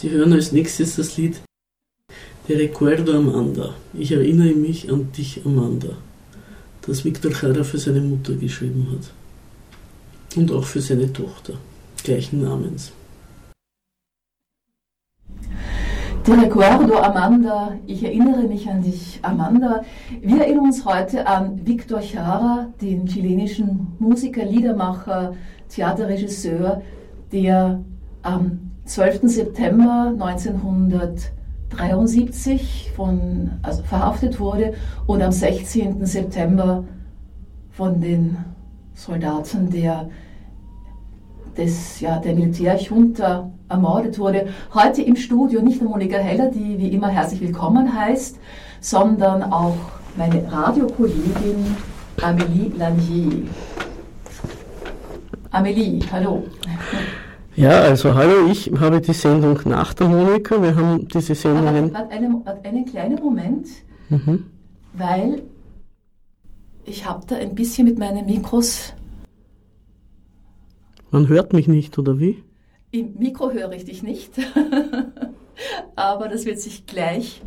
Sie hören als nächstes das Lied Te recuerdo Amanda. Ich erinnere mich an dich, Amanda, das Victor Jara für seine Mutter geschrieben hat. Und auch für seine Tochter, gleichen Namens. Te recuerdo Amanda, ich erinnere mich an dich, Amanda. Wir erinnern uns heute an Victor Jara, den chilenischen Musiker, Liedermacher, Theaterregisseur, der am 12. September 1973 von, also verhaftet wurde und am 16. September von den Soldaten der, des, ja, der Militärjunta ermordet wurde. Heute im Studio nicht nur Monika Heller, die wie immer herzlich willkommen heißt, sondern auch meine Radiokollegin Amélie Lanier. Amélie, hallo. Ja, also hallo, ich habe die Sendung nach der Monika. Wir haben diese Sendungen. Warte, einen, einen kleinen Moment, mhm. weil ich habe da ein bisschen mit meinen Mikros. Man hört mich nicht, oder wie? Im Mikro höre ich dich nicht, aber das wird sich gleich,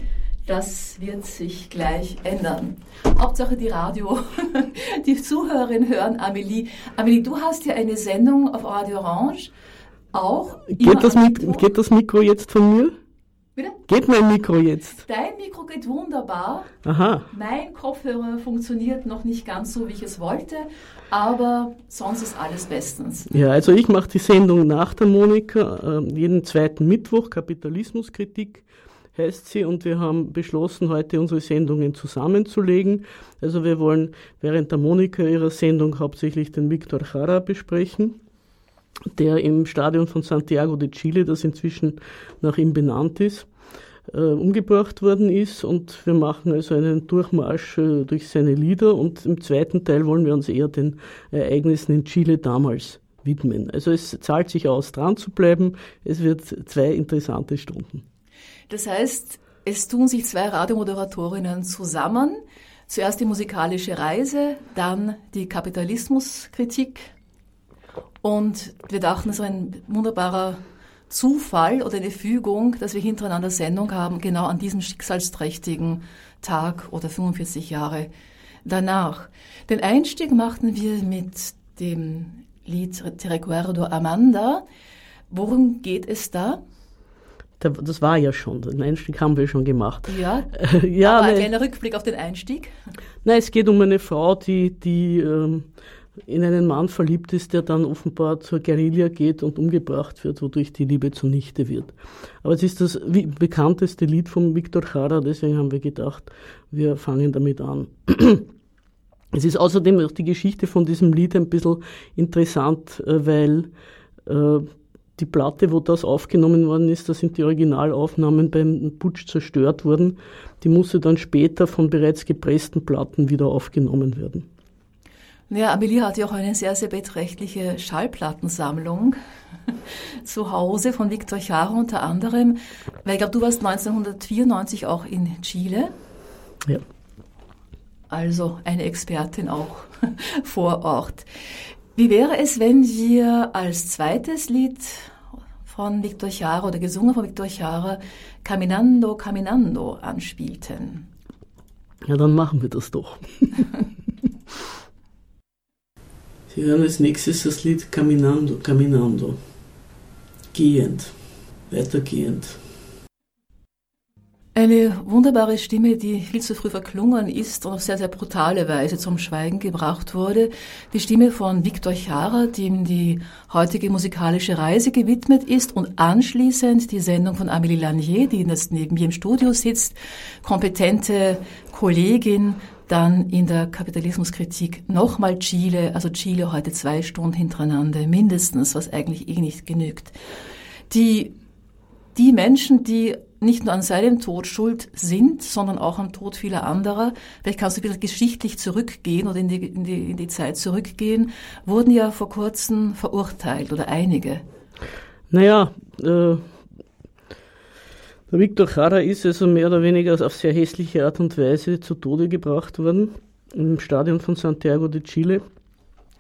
das wird sich gleich ändern. Hauptsache die Radio, die Zuhörerinnen hören Amelie. Amelie, du hast ja eine Sendung auf Radio Orange auch. Geht das, Mikro, geht das Mikro jetzt von mir? Bitte? Geht mein Mikro jetzt? Dein Mikro geht wunderbar. Aha. Mein Kopfhörer funktioniert noch nicht ganz so, wie ich es wollte, aber sonst ist alles bestens. Ja, also ich mache die Sendung nach der Monika, äh, jeden zweiten Mittwoch, Kapitalismuskritik heißt sie, und wir haben beschlossen, heute unsere Sendungen zusammenzulegen. Also wir wollen während der Monika ihrer Sendung hauptsächlich den Victor Jara besprechen der im Stadion von Santiago de Chile, das inzwischen nach ihm benannt ist, äh, umgebracht worden ist. Und wir machen also einen Durchmarsch äh, durch seine Lieder. Und im zweiten Teil wollen wir uns eher den Ereignissen in Chile damals widmen. Also es zahlt sich aus, dran zu bleiben. Es wird zwei interessante Stunden. Das heißt, es tun sich zwei Radiomoderatorinnen zusammen. Zuerst die musikalische Reise, dann die Kapitalismuskritik und wir dachten, es ist ein wunderbarer Zufall oder eine Fügung, dass wir hintereinander Sendung haben, genau an diesem schicksalsträchtigen Tag oder 45 Jahre danach. Den Einstieg machten wir mit dem Lied Te recuerdo Amanda. Worum geht es da? Das war ja schon, den Einstieg haben wir schon gemacht. Ja, ja aber ein kleiner Rückblick auf den Einstieg. Nein, es geht um eine Frau, die, die ähm, in einen Mann verliebt ist, der dann offenbar zur Guerilla geht und umgebracht wird, wodurch die Liebe zunichte wird. Aber es ist das bekannteste Lied von Victor Jara, deswegen haben wir gedacht, wir fangen damit an. Es ist außerdem auch die Geschichte von diesem Lied ein bisschen interessant, äh, weil äh, die Platte, wo das aufgenommen worden ist, da sind die Originalaufnahmen beim Putsch zerstört worden. Die musste dann später von bereits gepressten Platten wieder aufgenommen werden. Ja, Amelie hat ja auch eine sehr, sehr beträchtliche Schallplattensammlung zu Hause von Victor Jara unter anderem, weil ich glaube, du warst 1994 auch in Chile. Ja. Also eine Expertin auch vor Ort. Wie wäre es, wenn wir als zweites Lied von Victor Jara oder gesungen von Victor Jara Caminando, Caminando anspielten? Ja, dann machen wir das doch. Sie hören als nächstes das Lied Caminando, Caminando. Gehend, weitergehend. Eine wunderbare Stimme, die viel zu früh verklungen ist und auf sehr, sehr brutale Weise zum Schweigen gebracht wurde. Die Stimme von Victor Jara, dem die heutige musikalische Reise gewidmet ist und anschließend die Sendung von Amélie Lanier, die jetzt neben mir im Studio sitzt, kompetente Kollegin, dann in der Kapitalismuskritik nochmal Chile, also Chile heute zwei Stunden hintereinander mindestens, was eigentlich eh nicht genügt. Die, die Menschen, die nicht nur an seinem Tod schuld sind, sondern auch am Tod vieler anderer, vielleicht kannst du bisschen geschichtlich zurückgehen oder in die, in die, in die Zeit zurückgehen, wurden ja vor kurzem verurteilt oder einige. Naja, äh, Victor Jara ist also mehr oder weniger auf sehr hässliche Art und Weise zu Tode gebracht worden im Stadion von Santiago de Chile.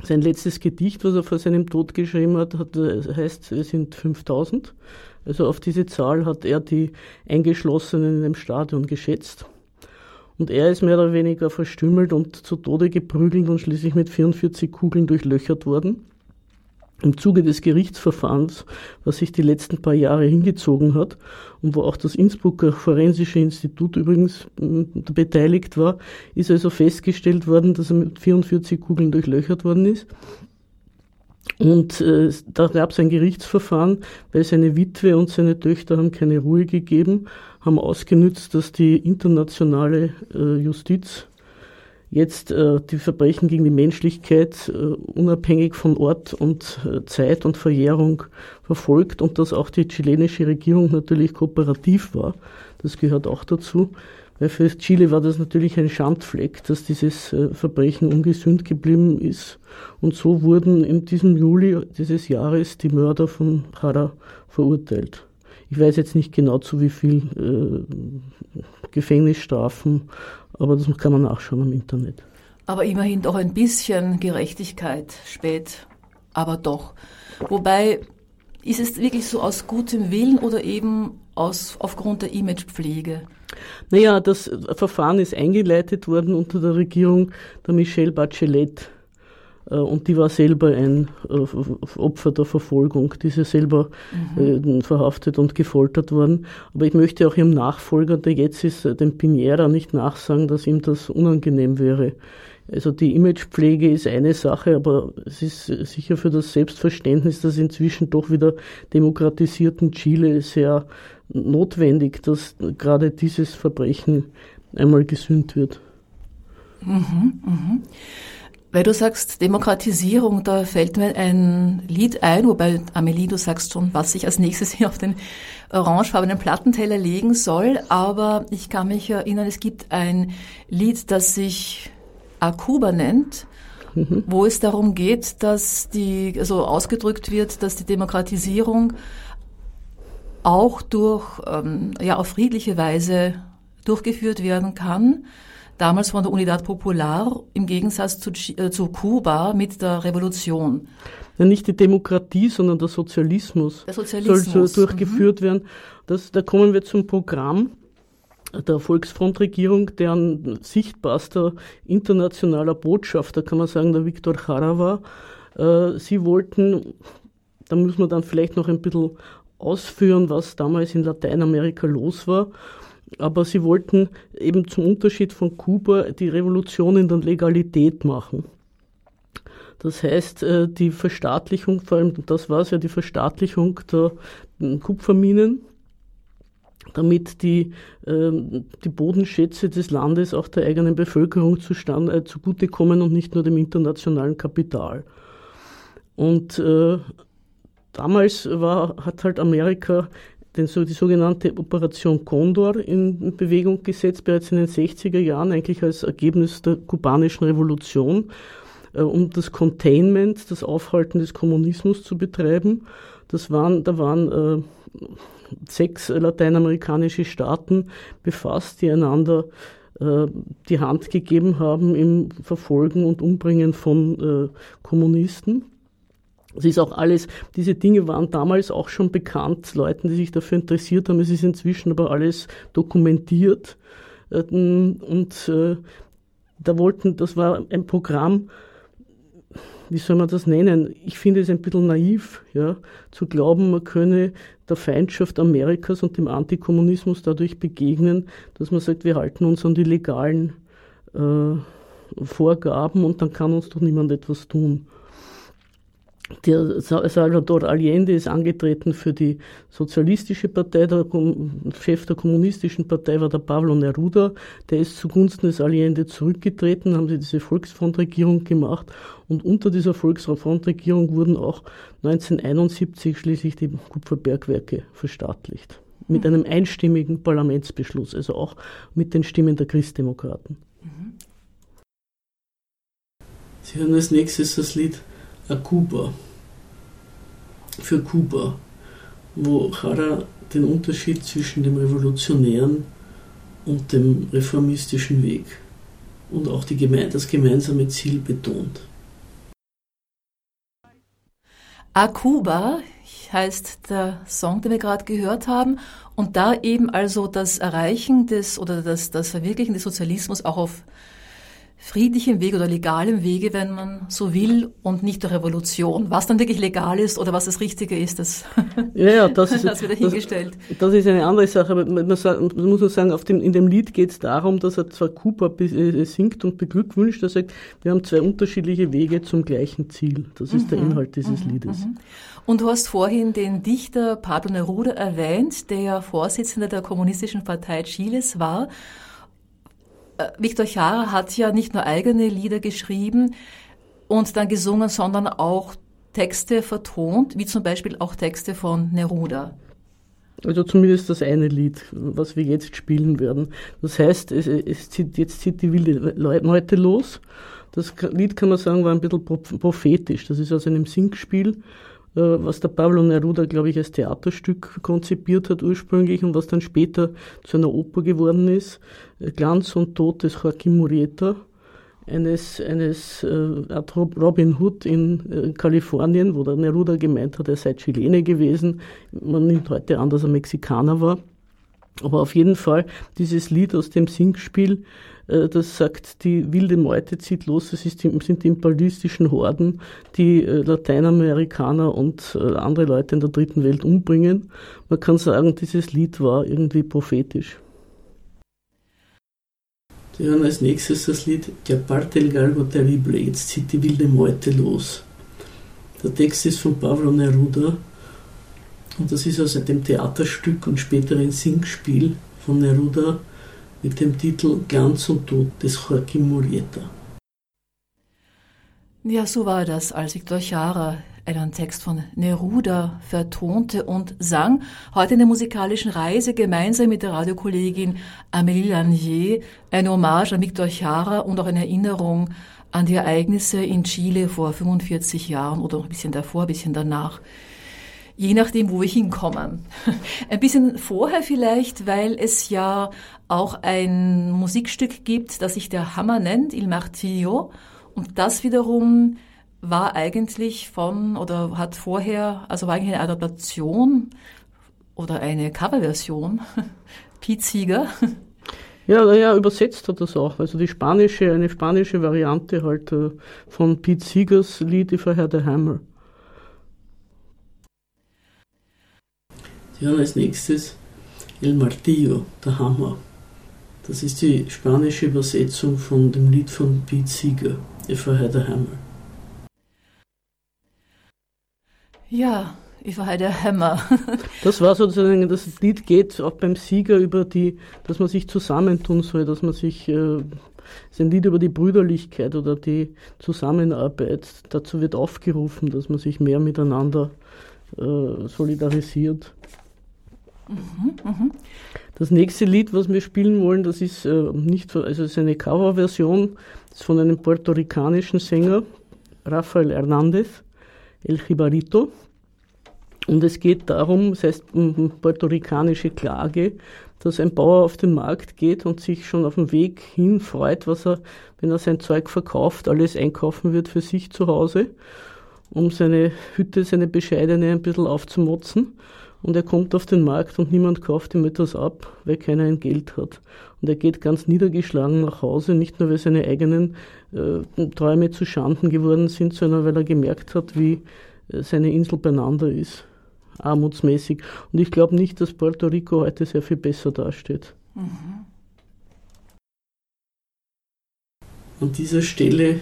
Sein letztes Gedicht, was er vor seinem Tod geschrieben hat, hat heißt, es sind 5000. Also auf diese Zahl hat er die Eingeschlossenen in dem Stadion geschätzt. Und er ist mehr oder weniger verstümmelt und zu Tode geprügelt und schließlich mit 44 Kugeln durchlöchert worden. Im Zuge des Gerichtsverfahrens, was sich die letzten paar Jahre hingezogen hat und wo auch das Innsbrucker Forensische Institut übrigens beteiligt war, ist also festgestellt worden, dass er mit 44 Kugeln durchlöchert worden ist. Und äh, da gab es ein Gerichtsverfahren, weil seine Witwe und seine Töchter haben keine Ruhe gegeben, haben ausgenützt, dass die internationale äh, Justiz jetzt äh, die Verbrechen gegen die Menschlichkeit äh, unabhängig von Ort und äh, Zeit und Verjährung verfolgt und dass auch die chilenische Regierung natürlich kooperativ war. Das gehört auch dazu. Weil für Chile war das natürlich ein Schandfleck, dass dieses äh, Verbrechen ungesühnt geblieben ist. Und so wurden in diesem Juli dieses Jahres die Mörder von Jara verurteilt. Ich weiß jetzt nicht genau zu wie viel äh, Gefängnisstrafen, aber das kann man nachschauen im Internet. Aber immerhin doch ein bisschen Gerechtigkeit, spät, aber doch. Wobei, ist es wirklich so aus gutem Willen oder eben aus, aufgrund der Imagepflege? Naja, das Verfahren ist eingeleitet worden unter der Regierung der Michelle Bachelet. Äh, und die war selber ein äh, Opfer der Verfolgung. Die ist ja selber mhm. Äh, verhaftet und gefoltert worden. Aber ich möchte auch ihrem Nachfolger, der jetzt ist, dem Pinera, nicht nachsagen, dass ihm das unangenehm wäre. Also die Imagepflege ist eine Sache, aber es ist sicher für das Selbstverständnis des inzwischen doch wieder demokratisierten Chile sehr notwendig, dass gerade dieses Verbrechen einmal gesühnt wird. Mhm, mh. Weil du sagst Demokratisierung, da fällt mir ein Lied ein, wobei Amelie, du sagst schon, was ich als nächstes hier auf den orangefarbenen Plattenteller legen soll, aber ich kann mich erinnern, es gibt ein Lied, das sich Akuba nennt, mhm. wo es darum geht, dass die, also ausgedrückt wird, dass die Demokratisierung auch durch, ähm, ja, auf friedliche Weise durchgeführt werden kann damals von der Unidad Popular im Gegensatz zu, äh, zu Kuba mit der Revolution. Ja, nicht die Demokratie, sondern der Sozialismus, der Sozialismus. soll so durchgeführt mhm. werden. Das, da kommen wir zum Programm der Volksfrontregierung, deren sichtbarster internationaler Botschafter, kann man sagen, der Viktor Jara war. Äh, sie wollten, da muss man dann vielleicht noch ein bisschen ausführen, was damals in Lateinamerika los war. Aber sie wollten eben zum Unterschied von Kuba die Revolution in der Legalität machen. Das heißt, äh, die Verstaatlichung, vor allem das war es ja, die Verstaatlichung der Kupferminen, damit die, ähm, die Bodenschätze des Landes auch der eigenen Bevölkerung äh, zugutekommen und nicht nur dem internationalen Kapital. Und äh, damals war, hat halt Amerika den, so, die sogenannte Operation Condor in Bewegung gesetzt, bereits in den 60er Jahren, eigentlich als Ergebnis der kubanischen Revolution, äh, um das Containment, das Aufhalten des Kommunismus zu betreiben. Das waren, da waren äh, sechs lateinamerikanische Staaten befasst, die einander äh, die Hand gegeben haben im Verfolgen und Umbringen von äh, Kommunisten. Es ist auch alles, diese Dinge waren damals auch schon bekannt, Leuten, die sich dafür interessiert haben. Es ist inzwischen aber alles dokumentiert. Ähm, und äh, da wollten, das war ein Programm, wie soll man das nennen? Ich finde es ein bisschen naiv, ja, zu glauben, man könne der Feindschaft Amerikas und dem Antikommunismus dadurch begegnen, dass man sagt, wir halten uns an die legalen äh, Vorgaben und dann kann uns doch niemand etwas tun. Der Salvador Allende ist angetreten für die Sozialistische Partei, der Chef der Kommunistischen Partei war der Pablo Neruda, der ist zugunsten des Allende zurückgetreten, haben sie diese Volksfrontregierung gemacht und unter dieser Volksfrontregierung wurden auch 1971 schließlich die Kupferbergwerke verstaatlicht. Mit mhm. einem einstimmigen Parlamentsbeschluss, also auch mit den Stimmen der Christdemokraten. Mhm. Sie hören als nächstes das Lied Kuba, für Kuba, wo Jara den Unterschied zwischen dem revolutionären und dem reformistischen Weg und auch die, das gemeinsame Ziel betont. A Cuba heißt der Song, den wir gerade gehört haben. Und da eben also das Erreichen des oder das, das Verwirklichen des Sozialismus auch auf friedlichem Weg oder legalem Wege, wenn man so will, und nicht der Revolution. Was dann wirklich legal ist oder was das Richtige ist, das, ja, ja, das, ist, das wird dahingestellt. Das, das, ist eine andere Sache, aber man, muss nur sagen, auf dem, in dem Lied geht es darum, dass er zwar Cooper äh, singt und beglückwünscht, er sagt, wir haben zwei unterschiedliche Wege zum gleichen Ziel. Das ist mhm, der Inhalt dieses mhm, Liedes. Mhm. Und du hast vorhin den Dichter Pablo Neruda erwähnt, der ja Vorsitzender der Kommunistischen Partei Chiles war. Äh, Victor Jara hat ja nicht nur eigene Lieder geschrieben und dann gesungen, sondern auch Texte vertont, wie zum Beispiel auch Texte von Neruda. Also zumindest das eine Lied, was wir jetzt spielen werden. Das heißt, es, es zieht, jetzt zieht die wilde Leute los. Das Lied kann man sagen, war ein bisschen prophetisch. Das ist aus einem Singspiel was der Pablo Neruda, glaube ich, als Theaterstück konzipiert hat ursprünglich und was dann später zu einer Oper geworden ist. Äh, Glanz und Tod des Joaquim Murieta, eines, eines äh, Robin Hood in äh, Kalifornien, wo der Neruda gemeint hat, er sei Chilene gewesen. Man nimmt heute an, dass er Mexikaner war. Aber auf jeden Fall dieses Lied aus dem Singspiel äh, das sagt, die wilde Meute zieht los, es ist, sind die imperialistischen Horden, die äh, Lateinamerikaner und äh, andere Leute in der dritten Welt umbringen. Man kann sagen, dieses Lied war irgendwie prophetisch. Sie hören als nächstes das Lied Der parte el galgo terrible, jetzt zieht die wilde Meute los. Der Text ist von Pablo Neruda und das ist aus dem Theaterstück und späteren Singspiel von Neruda mit dem Titel Glanz und Tod des Joaquim Murieta. Ja, so war das, als Victor Chara einen Text von Neruda vertonte und sang. Heute in der musikalischen Reise gemeinsam mit der Radiokollegin Amélie Lanier eine Hommage an Victor Chara und auch eine Erinnerung an die Ereignisse in Chile vor 45 Jahren oder noch ein bisschen davor, ein bisschen danach je nachdem, wo wir hinkommen. Ein bisschen vorher vielleicht, weil es ja auch ein Musikstück gibt, das sich der Hammer nennt, Il Martillo. Und das wiederum war eigentlich von oder hat vorher, also war eigentlich eine Adaptation oder eine Coverversion, Pete Seeger. Ja, ja, übersetzt hat das auch. Also die spanische, eine spanische Variante halt äh, von Pete Seegers Lied If I Had a Hammer. Ja, als nächstes El Martillo, der Hammer. Das ist die spanische Übersetzung von dem Lied von Pete Seeger, If I Had a Hammer. Ja, If I Had a Hammer. das war sozusagen, das Lied geht auch beim Sieger über die, dass man sich zusammentun soll, dass man sich, äh, es ist ein Lied über die Brüderlichkeit oder die Zusammenarbeit. Dazu wird aufgerufen, dass man sich mehr miteinander äh, solidarisiert. Das nächste Lied, was wir spielen wollen, das ist äh, nicht, also ist eine Coverversion von einem puerto-ricanischen Sänger, Rafael Hernández, El Jibarito. Und es geht darum, es heißt um puerto-ricanische Klage, dass ein Bauer auf den Markt geht und sich schon auf dem Weg hin freut, was er, wenn er sein Zeug verkauft, alles einkaufen wird für sich zu Hause, um seine Hütte, seine bescheidene ein bisschen aufzumotzen und er kommt auf den Markt und niemand kauft ihm etwas ab, weil keiner ein Geld hat. Und er geht ganz niedergeschlagen nach Hause, nicht nur weil seine eigenen äh, Träume zu Schanden geworden sind, sondern weil er gemerkt hat, wie äh, seine Insel beieinander ist, armutsmäßig. Und ich glaube nicht, dass Puerto Rico heute sehr viel besser dasteht. Mhm. An dieser Stelle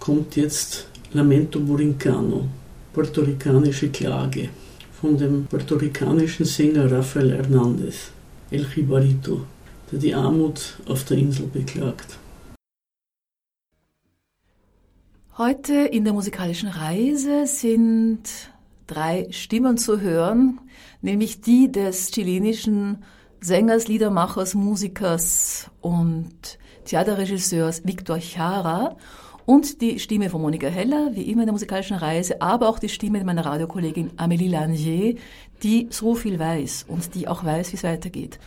kommt jetzt Lamento Burincano, puerto-ricanische Klage von dem puerto-ricanischen Sänger Rafael Hernández, El Jibarito, der die Armut auf der Insel beklagt. Heute in der musikalischen Reise sind drei Stimmen zu hören, nämlich die des chilenischen Sängers, Liedermachers, Musikers und Theaterregisseurs Victor Chara und die Stimme von Monika Heller, wie immer in der musikalischen Reise, aber auch die Stimme meiner Radiokollegin Amélie Langier, die so viel weiß und die auch weiß, wie es weitergeht.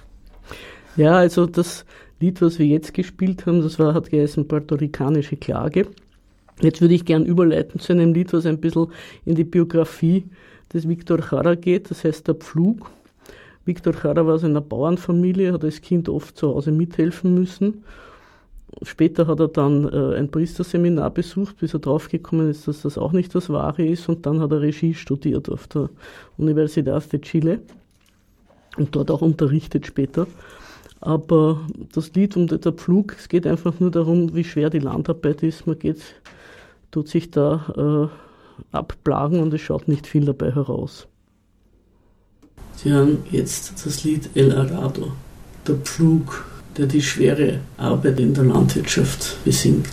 Ja, also das Lied, was wir jetzt gespielt haben, das war, hat geheißen Puerto-Ricanische Klage. Jetzt würde ich gern überleiten zu einem Lied, was ein bisschen in die Biografie des Viktor Chara geht, das heißt Der Pflug. Viktor Chara war aus einer Bauernfamilie, hat als Kind oft zu Hause mithelfen müssen. Später hat er dann äh, ein Priesterseminar besucht, bis er draufgekommen ist, dass das auch nicht das Wahre ist. Und dann hat er Regie studiert auf der Universidad de Chile und dort auch unterrichtet später. Aber das Lied um der Pflug, es geht einfach nur darum, wie schwer die Landarbeit ist. Man geht, tut sich da äh, abplagen und es schaut nicht viel dabei heraus. Sie hören jetzt das Lied El Arado, der Pflug, der die schwere Arbeit in der Landwirtschaft besingt.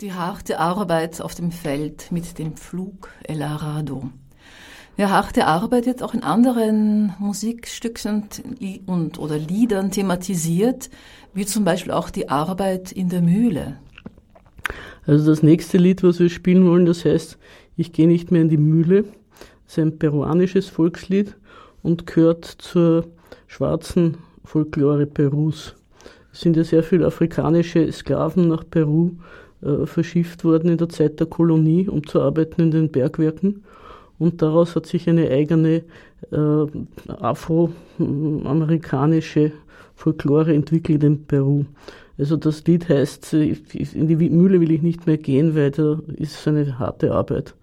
Die harte Arbeit auf dem Feld mit dem Pflug El Arado. Ja, harte Arbeit wird auch in anderen Musikstücken und, und, oder Liedern thematisiert, wie zum Beispiel auch die Arbeit in der Mühle. Also das nächste Lied, was wir spielen wollen, das heißt, ich gehe nicht mehr in die Mühle ist ein peruanisches Volkslied und gehört zur schwarzen Folklore Perus. Es sind ja sehr viele afrikanische Sklaven nach Peru äh, verschifft worden in der Zeit der Kolonie, um zu arbeiten in den Bergwerken. Und daraus hat sich eine eigene äh, afroamerikanische Folklore entwickelt in Peru. Also das Lied heißt, äh, in die Mühle will ich nicht mehr gehen, weil da ist eine harte Arbeit.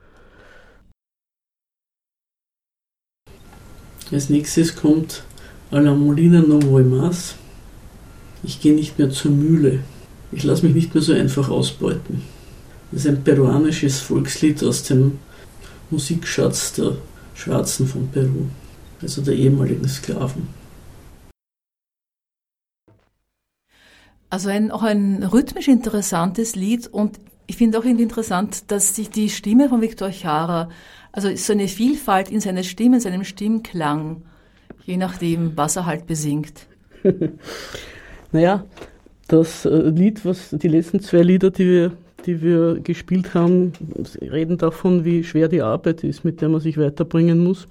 Als nächstes kommt A la Molina no voy más. Ich gehe nicht mehr zur Mühle. Ich lasse mich nicht mehr so einfach ausbeuten. Das ist ein peruanisches Volkslied aus dem Musikschatz der Schwarzen von Peru, also der ehemaligen Sklaven. Also ein, auch ein rhythmisch interessantes Lied und ich finde auch irgendwie interessant, dass sich die Stimme von Victor Chara also so eine Vielfalt in seiner Stimme, in seinem Stimmklang, je nachdem, was er halt besingt. naja, das äh, Lied, was die letzten zwei Lieder, die wir, die wir gespielt haben, reden davon, wie schwer die Arbeit ist, mit der man sich weiterbringen muss.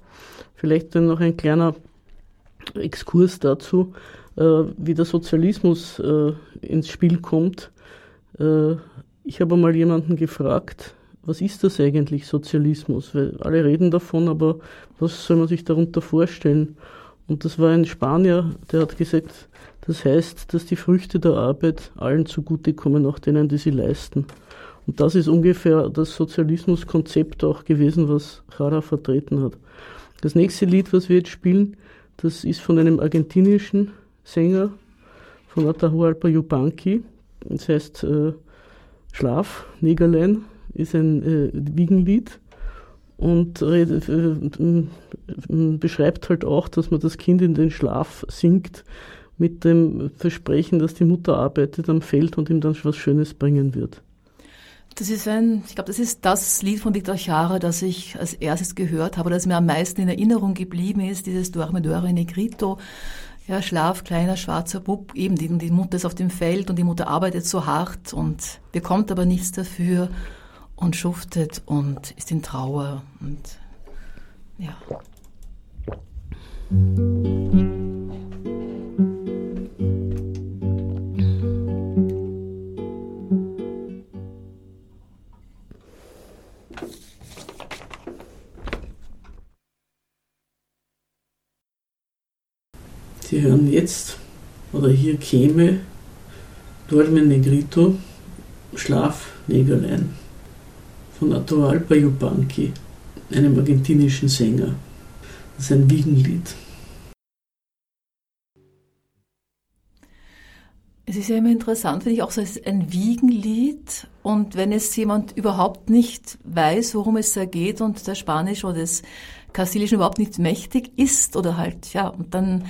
Vielleicht dann noch ein kleiner Exkurs dazu, äh, wie der Sozialismus äh, ins Spiel kommt. Ich habe mal jemanden gefragt, was ist das eigentlich, Sozialismus? Weil alle reden davon, aber was soll man sich darunter vorstellen? Und das war ein Spanier, der hat gesagt, das heißt, dass die Früchte der Arbeit allen zugutekommen, auch denen, die sie leisten. Und das ist ungefähr das Sozialismuskonzept auch gewesen, was Jara vertreten hat. Das nächste Lied, was wir jetzt spielen, das ist von einem argentinischen Sänger, von Atahualpa Yupanqui. Das heißt äh, Schlaf, Negerlein ist ein äh, Wiegenlied und redet, äh, beschreibt halt auch, dass man das Kind in den Schlaf singt mit dem Versprechen, dass die Mutter arbeitet am Feld und ihm dann was Schönes bringen wird. Das ist ein, ich glaube, das ist das Lied von Victor Chara, das ich als erstes gehört habe, das mir am meisten in Erinnerung geblieben ist, dieses Dorme Dore Negrito. Ja, Schlaf, kleiner schwarzer Bub, eben die, die Mutter ist auf dem Feld und die Mutter arbeitet so hart und bekommt aber nichts dafür und schuftet und ist in Trauer und ja. Sie hören jetzt, oder hier käme Dorme Negrito, Schlaf Negerlein von Atahualpa Yupanqui, einem argentinischen Sänger. Das ist ein Wiegenlied. Es ist ja immer interessant, finde ich auch so ein Wiegenlied. Und wenn es jemand überhaupt nicht weiß, worum es da geht und der Spanisch oder des Kastilischen überhaupt nicht mächtig ist oder halt, ja, und dann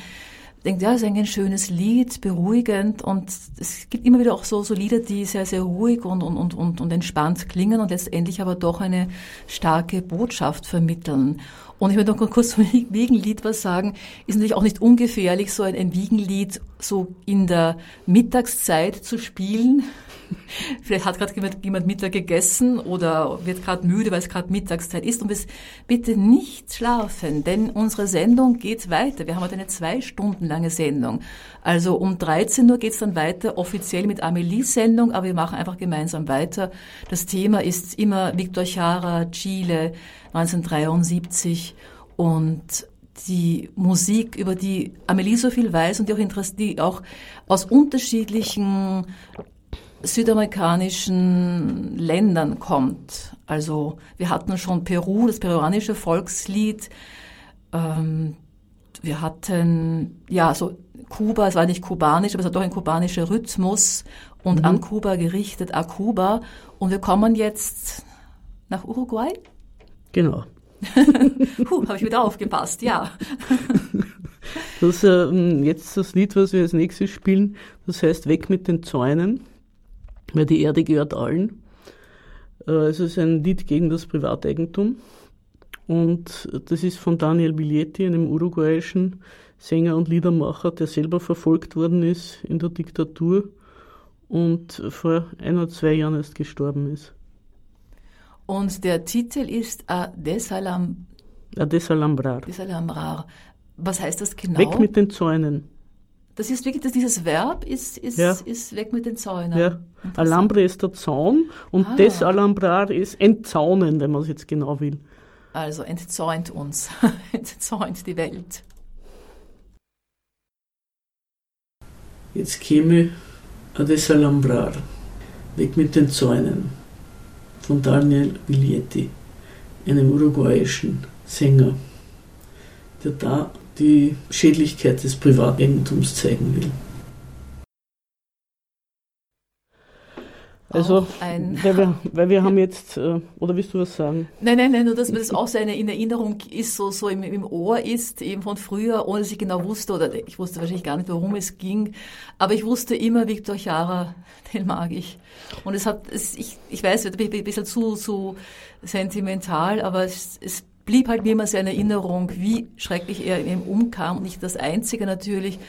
denkt, ja, es ist ein schönes Lied, beruhigend und es gibt immer wieder auch so, so Lieder, die sehr, sehr ruhig und, und, und, und, entspannt klingen und letztendlich aber doch eine starke Botschaft vermitteln. Und ich möchte noch kurz zum Wiegenlied was sagen. Ist natürlich auch nicht ungefährlich, so ein, ein Wiegenlied so in der Mittagszeit zu spielen. Vielleicht hat gerade jemand, jemand Mittag gegessen oder wird gerade müde, weil es gerade Mittagszeit ist. Und bitte nicht schlafen, denn unsere Sendung geht weiter. Wir haben heute eine zwei Stunden lange Sendung. Also um 13 Uhr geht's dann weiter, offiziell mit Amelies Sendung, aber wir machen einfach gemeinsam weiter. Das Thema ist immer Victor Chara, Chile, 1973 und die Musik, über die Amelie so viel weiß und die auch, die auch aus unterschiedlichen südamerikanischen Ländern kommt. Also wir hatten schon Peru, das peruanische Volkslied. Ähm, wir hatten ja so Kuba, es war nicht kubanisch, aber es hat doch ein kubanischer Rhythmus und mhm. an Kuba gerichtet, a Kuba. Und wir kommen jetzt nach Uruguay. Genau. Puh, habe ich wieder aufgepasst, ja. Das äh, jetzt das Lied, was wir als nächstes spielen, das heißt Weg mit den Zäunen, weil die Erde gehört allen. Äh, es ist ein Lied gegen das Privateigentum und das ist von Daniel Biglietti, einem uruguayischen Sänger und Liedermacher, der selber verfolgt worden ist in der Diktatur und vor ein oder zwei Jahren erst gestorben ist. Und der Titel ist A Desalam A Desalambrar. Desalambrar. Was heißt das genau? Weg mit den Zäunen. Das ist wirklich, dass dieses Verb ist, ist, ja. ist weg mit den Zäunen. Ja. Alambre ist der Zaun und ah. Desalambrar ist entzaunen, wenn man es jetzt genau will. Also entzäunt uns, entzäunt die Welt. Jetzt käme A Desalambrar, weg mit den Zäunen von Daniel Viglietti, einem uruguayischen Sänger, der da die Schädlichkeit des Privateigentums zeigen will. Also, weil wir, weil wir haben jetzt, äh, oder willst du was sagen? Nein, nein, nein, nur dass mir das auch so eine in Erinnerung ist, so, so im, im Ohr ist, eben von früher, ohne dass ich genau wusste, oder ich wusste wahrscheinlich gar nicht, worum es ging, aber ich wusste immer, Viktor Chara, den mag ich. Und es hat, es, ich, ich weiß, ich bin ein bisschen zu, zu sentimental, aber es, es blieb halt mir immer sehr in Erinnerung, wie schrecklich er ihm umkam, und nicht das Einzige natürlich.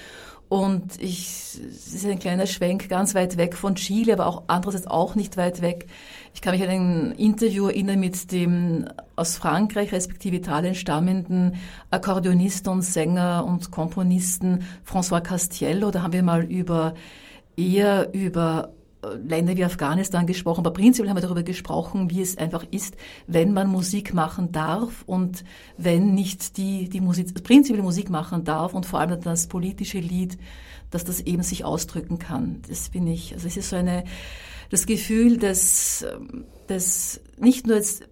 Und ich, es ist ein kleiner Schwenk ganz weit weg von Chile, aber auch andererseits auch nicht weit weg. Ich kann mich an ein Interview erinnern mit dem aus Frankreich respektive Italien stammenden Akkordeonisten und Sänger und Komponisten François Castiello. Da haben wir mal über eher über Länder wie Afghanistan gesprochen, aber prinzipiell haben wir darüber gesprochen, wie es einfach ist, wenn man Musik machen darf und wenn nicht die, die Musik, prinzipiell Musik machen darf und vor allem das politische Lied, dass das eben sich ausdrücken kann. Das bin ich, also es ist so eine, das Gefühl des, des nicht nur jetzt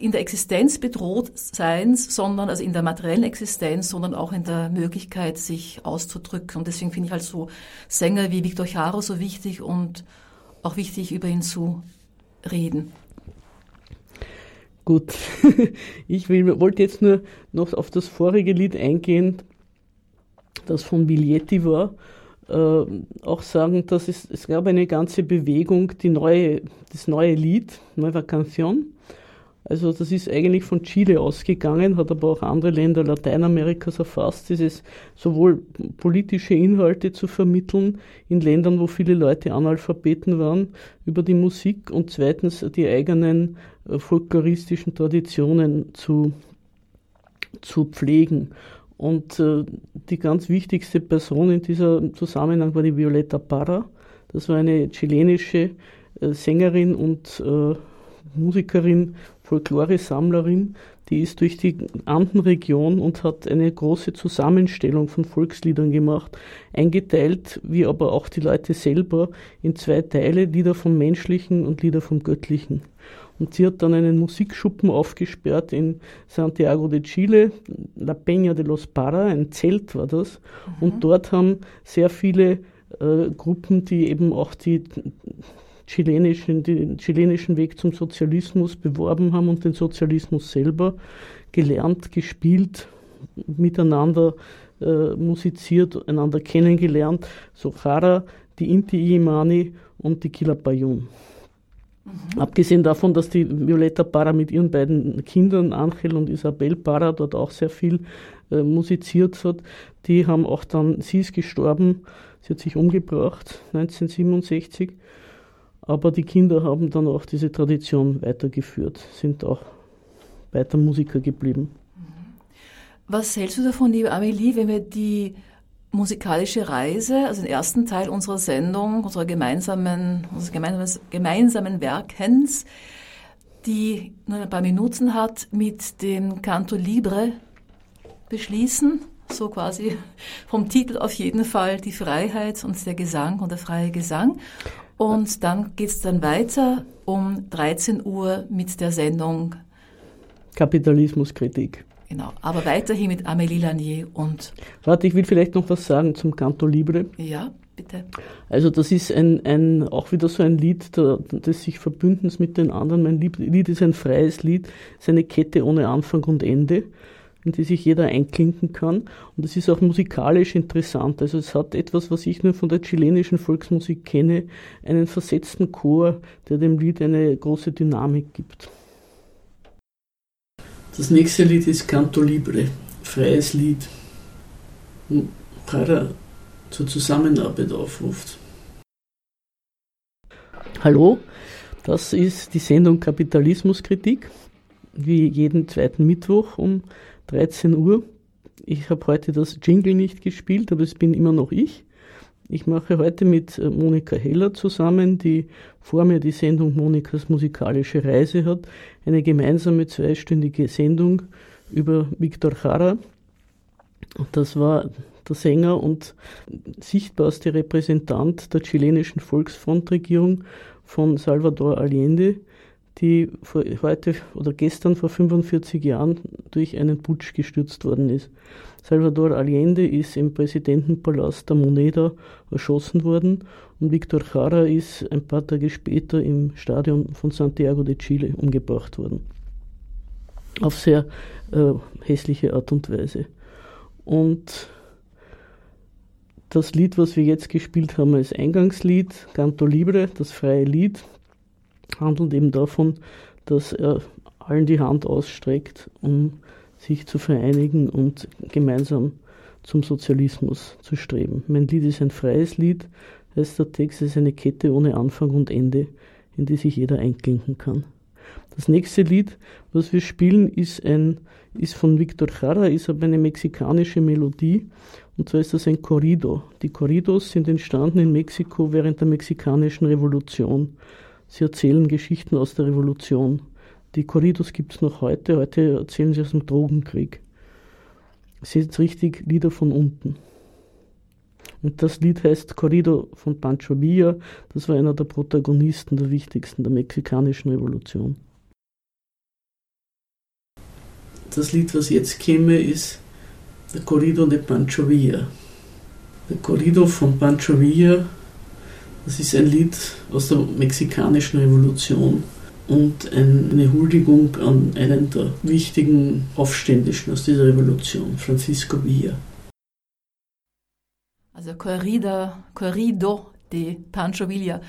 in der Existenz bedroht Seins, sondern also in der materiellen Existenz, sondern auch in der Möglichkeit, sich auszudrücken. Und deswegen finde ich halt so Sänger wie Victor Jaro so wichtig und auch wichtig, über ihn zu reden. Gut, ich will, wollte jetzt nur noch auf das vorige Lied eingehen, das von Biglietti war. Äh, auch sagen, dass es, es gab eine ganze Bewegung, die neue, das neue Lied, Nueva Canción, also das ist eigentlich von Chile ausgegangen, hat aber auch andere Länder Lateinamerikas erfasst, dieses sowohl politische Inhalte zu vermitteln in Ländern, wo viele Leute Analphabeten waren, über die Musik und zweitens die eigenen äh, folkloristischen Traditionen zu, zu pflegen. Und äh, die ganz wichtigste Person in diesem Zusammenhang war die Violeta Parra. Das war eine chilenische äh, Sängerin und Musikerin Folklore-Sammlerin, die ist durch die Andenregion und hat eine große Zusammenstellung von Volksliedern gemacht, eingeteilt, wie aber auch die Leute selber, in zwei Teile, Lieder vom Menschlichen und Lieder vom Göttlichen. Und sie hat dann einen Musikschuppen aufgesperrt in Santiago de Chile, La Peña de los Para, ein Zelt war das. Mhm. Und dort haben sehr viele äh, Gruppen, die eben auch die chilenischen, den chilenischen Weg zum Sozialismus beworben haben und den Sozialismus selber gelernt, gespielt, miteinander äh, musiziert, einander kennengelernt. So Chara, die Inti Imani und die Kilapayun. Mhm. Abgesehen davon, dass die Violetta Parra mit ihren beiden Kindern, Angel und Isabel Parra, dort auch sehr viel äh, musiziert hat, die haben auch dann, sie ist gestorben, sie hat sich umgebracht, 1967, aber die Kinder haben dann auch diese Tradition weitergeführt, sind auch weiter Musiker geblieben. Was hältst du davon, liebe Amelie, wenn wir die musikalische Reise, also den ersten Teil unserer Sendung, unserer gemeinsamen, unseres gemeinsamen, gemeinsamen Werkens, die nur ein paar Minuten hat, mit dem Canto Libre beschließen. So quasi vom Titel auf jeden Fall die Freiheit und der Gesang und der freie Gesang. Und dann geht es dann weiter um 13 Uhr mit der Sendung Kapitalismuskritik. Genau, aber weiterhin mit Amélie Lanier und. Warte, ich will vielleicht noch was sagen zum Canto Libre. Ja, bitte. Also, das ist ein, ein auch wieder so ein Lied des sich Verbündens mit den anderen. Mein Lied ist ein freies Lied, ist eine Kette ohne Anfang und Ende, in die sich jeder einklinken kann. Und es ist auch musikalisch interessant. Also, es hat etwas, was ich nur von der chilenischen Volksmusik kenne, einen versetzten Chor, der dem Lied eine große Dynamik gibt. Das nächste Lied ist Canto Libre, freies Lied, wo Cara zur Zusammenarbeit aufruft. Hallo, das ist die Sendung Kapitalismuskritik, wie jeden zweiten Mittwoch um 13 Uhr. Ich habe heute das Jingle nicht gespielt, aber es bin immer noch ich. Ich mache heute mit äh, Monika Heller zusammen, die vor mir die Sendung Monikas musikalische Reise hat, eine gemeinsame zweistündige Sendung über Victor Jara. Das war der Sänger und sichtbarste Repräsentant der chilenischen Volksfrontregierung von Salvador Allende, die heute oder gestern vor 45 Jahren durch einen Putsch gestürzt worden ist. Salvador Allende ist im Präsidentenpalast der Moneda erschossen worden und Victor Jara ist ein paar Tage später im Stadion von Santiago de Chile umgebracht worden. Auf sehr äh, hässliche Art und Weise. Und das Lied, was wir jetzt gespielt haben als Eingangslied, Canto Libre, das freie Lied, handelt eben davon, dass er allen die Hand ausstreckt, um sich zu vereinigen und gemeinsam zum Sozialismus zu streben. Mein Lied ist ein freies Lied, heißt der Text, ist eine Kette ohne Anfang und Ende, in die sich jeder einklinken kann. Das nächste Lied, was wir spielen, ist, ein, ist von Victor Jara, ist aber eine mexikanische Melodie, und zwar ist das ein Corrido. Die Corridos sind entstanden in Mexiko während der mexikanischen Revolution. Sie erzählen Geschichten aus der Revolution. Die Corridos gibt es noch heute. Heute erzählen sie aus dem Drogenkrieg. Es sind richtig Lieder von unten. Und das Lied heißt Corrido von Pancho Villa. Das war einer der Protagonisten, der wichtigsten der mexikanischen Revolution. Das Lied, was jetzt käme, ist der Corrido de Pancho Villa. Der Corrido von Pancho Villa das ist ein Lied aus der mexikanischen Revolution und eine Huldigung an einen der wichtigen Aufständischen aus dieser Revolution, Francisco Villa. Also Corrida, Corrido de Pancho Villa.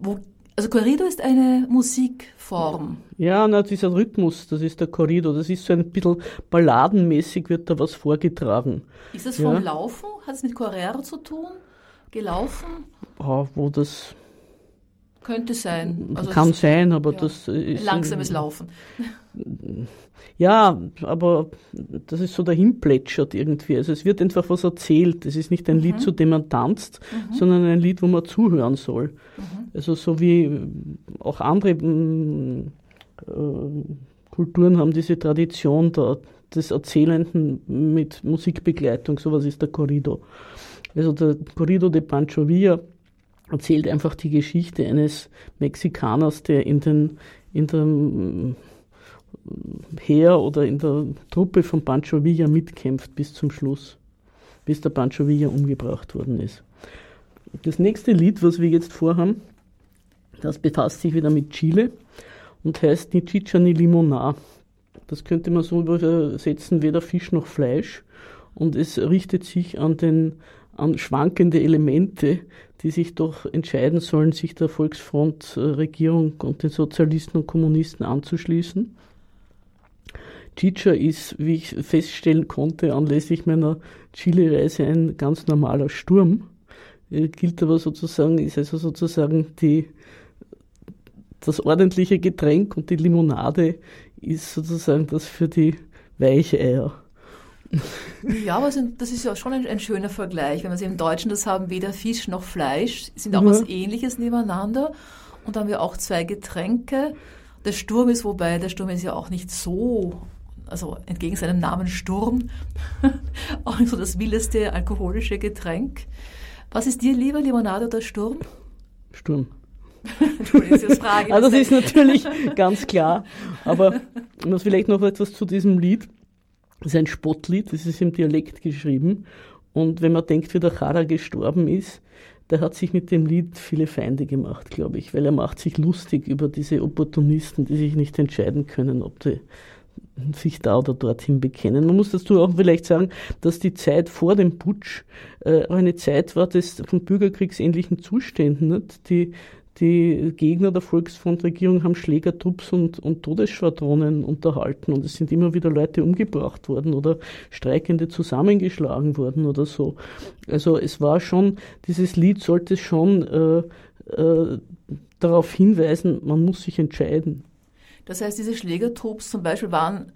Wo, also Corrido ist eine Musikform. Ja, na, dieser Rhythmus, das ist der Corrido. Das ist so ein bisschen balladenmäßig, wird da was vorgetragen. Ist das vom ja. Laufen? Hat es mit Correro zu tun? Gelaufen? Ja, wo das. Könnte sein. Also kann sein, aber ja, das ist. Langsames Laufen. Ja, aber das ist so dahin plätschert irgendwie. Also es wird einfach was erzählt. Es ist nicht ein mhm. Lied, zu dem man tanzt, mhm. sondern ein Lied, wo man zuhören soll. Mhm. Also so wie auch andere äh, Kulturen haben diese Tradition der, des Erzählenden mit Musikbegleitung. Sowas ist der Corrido. Also der Corrido de Pancho Villa erzählt einfach die Geschichte eines Mexikaners, der in den in dem Heer oder in der Truppe von Pancho Villa mitkämpft bis zum Schluss, bis der Pancho Villa umgebracht worden ist. Das nächste Lied, was wir jetzt vorhaben, das befasst sich wieder mit Chile und heißt Ni Chicha ni Limona. Das könnte man so übersetzen, weder Fisch noch Fleisch. Und es richtet sich an den an schwankende Elemente, die sich doch entscheiden sollen, sich der Volksfrontregierung und den Sozialisten und Kommunisten anzuschließen. Chicha ist, wie ich feststellen konnte, anlässlich meiner Chile-Reise ein ganz normaler Sturm. Gilt aber sozusagen, ist also sozusagen die, das ordentliche Getränk und die Limonade ist sozusagen das für die Weicheier. Ja, aber das ist ja schon ein, ein, schöner Vergleich. Wenn wir im Deutschen das haben, weder Fisch noch Fleisch, sind auch ja. was Ähnliches nebeneinander. Und dann haben wir auch zwei Getränke. Der Sturm ist, wobei der Sturm ist ja auch nicht so, also entgegen seinem Namen Sturm, auch nicht so das wildeste alkoholische Getränk. Was ist dir lieber, Limonade oder Sturm? Sturm. Das Frage. also das ist natürlich ganz klar. Aber muss vielleicht noch etwas zu diesem Lied. Das ist ein Spottlied, das ist im Dialekt geschrieben. Und wenn man denkt, wie der Chara gestorben ist, der hat sich mit dem Lied viele Feinde gemacht, glaube ich, weil er macht sich lustig über diese Opportunisten, die sich nicht entscheiden können, ob sie sich da oder dorthin bekennen. Man muss dazu auch vielleicht sagen, dass die Zeit vor dem Putsch äh, eine Zeit war des von bürgerkriegsähnlichen Zuständen. Nicht? Die die Gegner der Volksfrontregierung haben Schlägertrupps und, und Todesschwadronen unterhalten und es sind immer wieder Leute umgebracht worden oder Streikende zusammengeschlagen worden oder so. Also es war schon, dieses Lied sollte schon äh, äh, darauf hinweisen, man muss sich entscheiden. Das heißt, diese Schlägertrupps zum Beispiel waren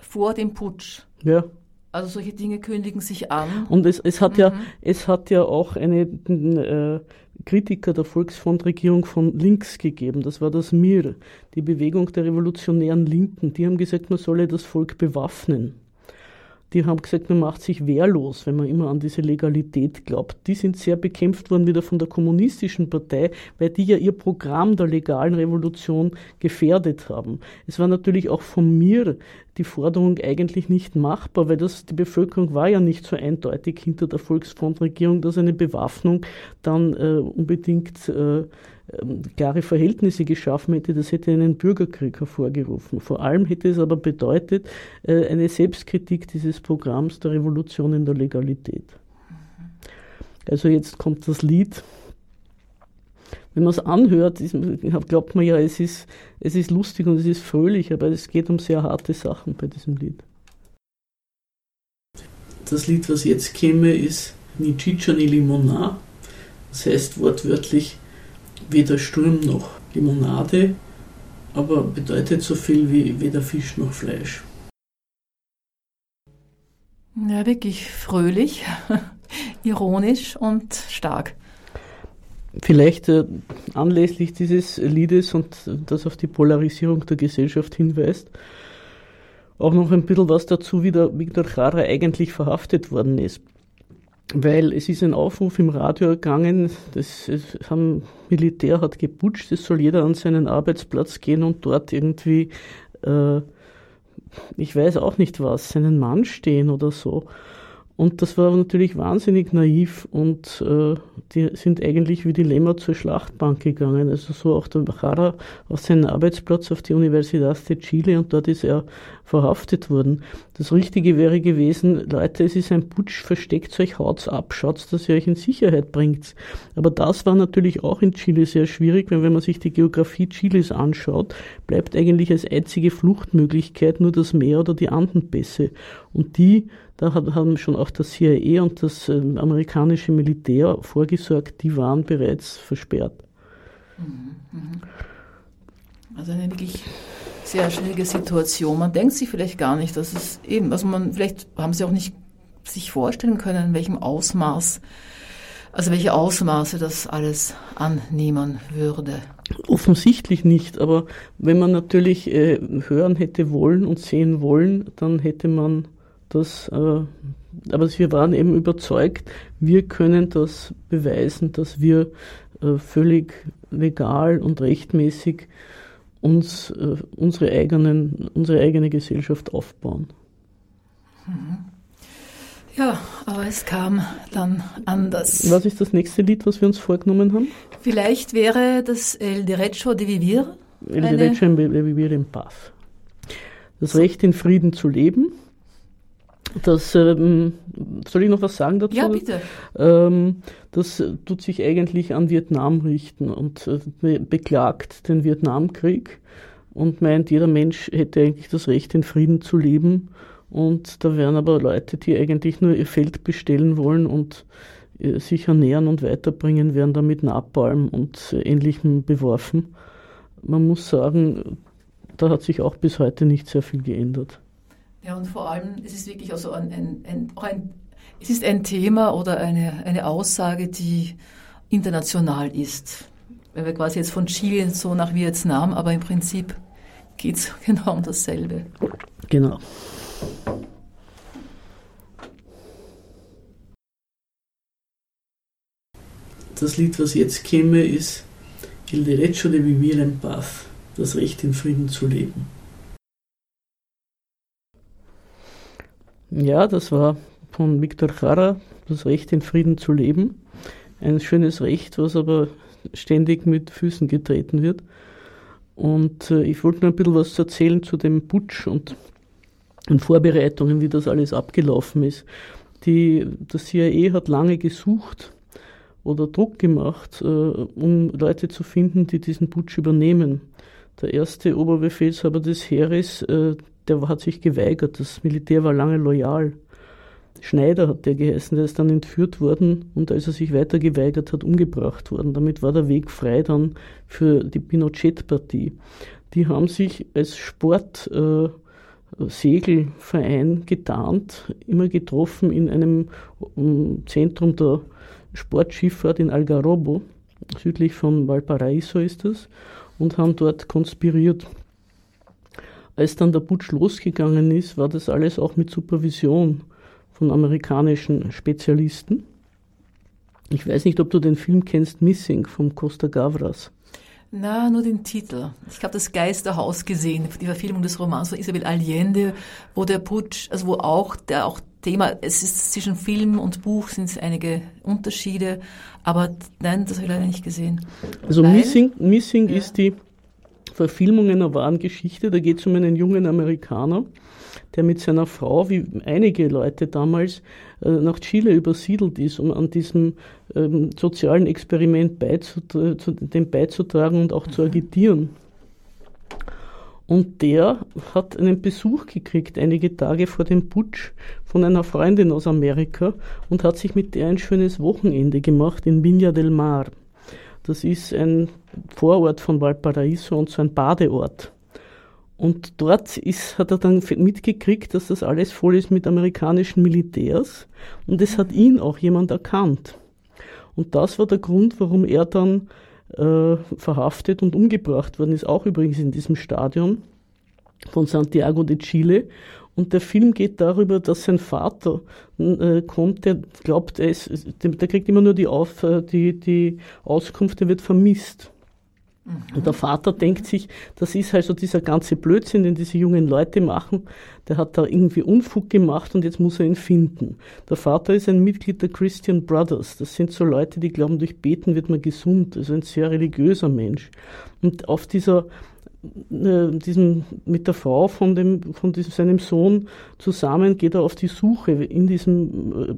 vor dem Putsch. Ja. Also solche Dinge kündigen sich an. Und es, es hat mhm. ja, es hat ja auch eine äh, Kritiker der Volksfrontregierung von links gegeben. Das war das MIR, die Bewegung der revolutionären Linken. Die haben gesagt, man solle das Volk bewaffnen die haben gesagt, man macht sich wehrlos, wenn man immer an diese Legalität glaubt. Die sind sehr bekämpft worden wieder von der kommunistischen Partei, weil die ja ihr Programm der legalen Revolution gefährdet haben. Es war natürlich auch von mir die Forderung eigentlich nicht machbar, weil das, die Bevölkerung war ja nicht so eindeutig hinter der Volksfrontregierung, dass eine Bewaffnung dann äh, unbedingt äh, klare Verhältnisse geschaffen hätte, das hätte einen Bürgerkrieg hervorgerufen. Vor allem hätte es aber bedeutet äh, eine Selbstkritik dieses Programms der Revolution in der Legalität. Also jetzt kommt das Lied. Wenn man es anhört, glaubt man ja, es ist, es ist lustig und es ist fröhlich, aber es geht um sehr harte Sachen bei diesem Lied. Das Lied, was jetzt käme, ist Ni Ciccia ni Limonà. Das heißt wortwörtlich weder Sturm noch Limonade, aber bedeutet so viel wie weder Fisch noch Fleisch. Ja, wirklich fröhlich, ironisch und stark. Vielleicht äh, anlässlich dieses Liedes und das auf die Polarisierung der Gesellschaft hinweist, auch noch ein bisschen was dazu, wie der Viktor Jara eigentlich verhaftet worden ist weil es ist ein Aufruf im Radio ergangen, das, haben Militär hat geputscht, es soll jeder an seinen Arbeitsplatz gehen und dort irgendwie, äh, ich weiß auch nicht was, seinen Mann stehen oder so. Und das war natürlich wahnsinnig naiv und äh, die sind eigentlich wie die Lämmer zur Schlachtbank gegangen. Also so auch der Machara auf seinen Arbeitsplatz auf die Universidad de Chile und dort ist er verhaftet worden. Das Richtige wäre gewesen, Leute, es ist ein Putsch, versteckt euch, haut's ab, schaut, dass ihr euch in Sicherheit bringt. Aber das war natürlich auch in Chile sehr schwierig, weil wenn man sich die Geografie Chiles anschaut, bleibt eigentlich als einzige Fluchtmöglichkeit nur das Meer oder die Andenpässe. Und die da haben schon auch das CIA und das äh, amerikanische Militär vorgesorgt, die waren bereits versperrt. Mhm, mhm. Also eine wirklich sehr schwierige Situation. Man denkt sich vielleicht gar nicht, dass es eben, also man, vielleicht haben sie auch nicht sich vorstellen können, in welchem Ausmaß, also welche Ausmaße das alles annehmen würde. Offensichtlich nicht, aber wenn man natürlich äh, hören hätte wollen und sehen wollen, dann hätte man das, äh, aber wir waren eben überzeugt, wir können das beweisen, dass wir äh, völlig legal und rechtmäßig uns äh, unsere, eigenen, unsere eigene Gesellschaft aufbauen. Ja, aber es kam dann anders. Was ist das nächste Lied, was wir uns vorgenommen haben? Vielleicht wäre das El Derecho de Vivir. El Derecho de Vivir en Paz. Das Recht in Frieden zu leben. Das, ähm, soll ich noch was sagen dazu? Ja, bitte. Ähm, das tut sich eigentlich an Vietnam richten und äh, beklagt den Vietnamkrieg und meint, jeder Mensch hätte eigentlich das Recht, in Frieden zu leben. Und da wären aber Leute, die eigentlich nur ihr Feld bestellen wollen und äh, sich ernähren und weiterbringen, werden da mit Napalm und äh, Ähnlichem beworfen. Man muss sagen, da hat sich auch bis heute nicht sehr viel geändert. Ja, und vor allem, es ist wirklich also ein, ein, ein, auch ein, es ist ein Thema oder eine, eine Aussage, die international ist. Wenn wir quasi jetzt von Chile so nach Vietnam, aber im Prinzip geht es genau um dasselbe. Genau. Das Lied, was jetzt käme, ist Il derecho de vivir en paz, das Recht in Frieden zu leben. Ja, das war von Viktor Jara, das Recht in Frieden zu leben. Ein schönes Recht, was aber ständig mit Füßen getreten wird. Und äh, ich wollte nur ein bisschen was erzählen zu dem Putsch und den Vorbereitungen, wie das alles abgelaufen ist. Die, das CIA hat lange gesucht oder Druck gemacht, äh, um Leute zu finden, die diesen Putsch übernehmen. Der erste Oberbefehlshaber des Heeres, äh, der hat sich geweigert. Das Militär war lange loyal. Schneider hat der geheißen, der ist dann entführt worden und als er sich weiter geweigert hat, umgebracht worden. Damit war der Weg frei dann für die Pinochet-Partie. Die haben sich als Sportsegelverein äh, getarnt, immer getroffen in einem um, Zentrum der Sportschifffahrt in Algarrobo, südlich von Valparaiso ist das, und haben dort konspiriert. Als dann der Putsch losgegangen ist, war das alles auch mit Supervision von amerikanischen Spezialisten. Ich weiß nicht, ob du den Film kennst, Missing von Costa Gavras. Na, nur den Titel. Ich habe das Geisterhaus gesehen, die Verfilmung des Romans von Isabel Allende, wo der Putsch, also wo auch der auch Thema, es ist zwischen Film und Buch sind es einige Unterschiede, aber nein, das habe ich leider nicht gesehen. Also Weil, Missing, Missing ja. ist die Verfilmung einer wahren Geschichte. Da geht es um einen jungen Amerikaner, der mit seiner Frau, wie einige Leute damals, äh, nach Chile übersiedelt ist, um an diesem ähm, sozialen Experiment beizutra dem beizutragen und auch mhm. zu agitieren. Und der hat einen Besuch gekriegt, einige Tage vor dem Putsch, von einer Freundin aus Amerika und hat sich mit der ein schönes Wochenende gemacht in Viña del Mar. Das ist ein Vorort von Valparaiso und so ein Badeort. Und dort ist, hat er dann mitgekriegt, dass das alles voll ist mit amerikanischen Militärs. Und es hat ihn auch jemand erkannt. Und das war der Grund, warum er dann äh, verhaftet und umgebracht worden ist, auch übrigens in diesem Stadion von Santiago de Chile. Und der Film geht darüber, dass sein Vater äh, kommt, der glaubt, er ist, der, kriegt immer nur die, Auf, äh, die, die Auskunft, er wird vermisst. Und der Vater denkt sich, das ist halt so dieser ganze Blödsinn, den diese jungen Leute machen. Der hat da irgendwie Unfug gemacht und jetzt muss er ihn finden. Der Vater ist ein Mitglied der Christian Brothers. Das sind so Leute, die glauben, durch Beten wird man gesund. Also ein sehr religiöser Mensch. Und auf dieser diesem, mit der Frau von, dem, von diesem, seinem Sohn zusammen geht er auf die Suche in diesem, äh,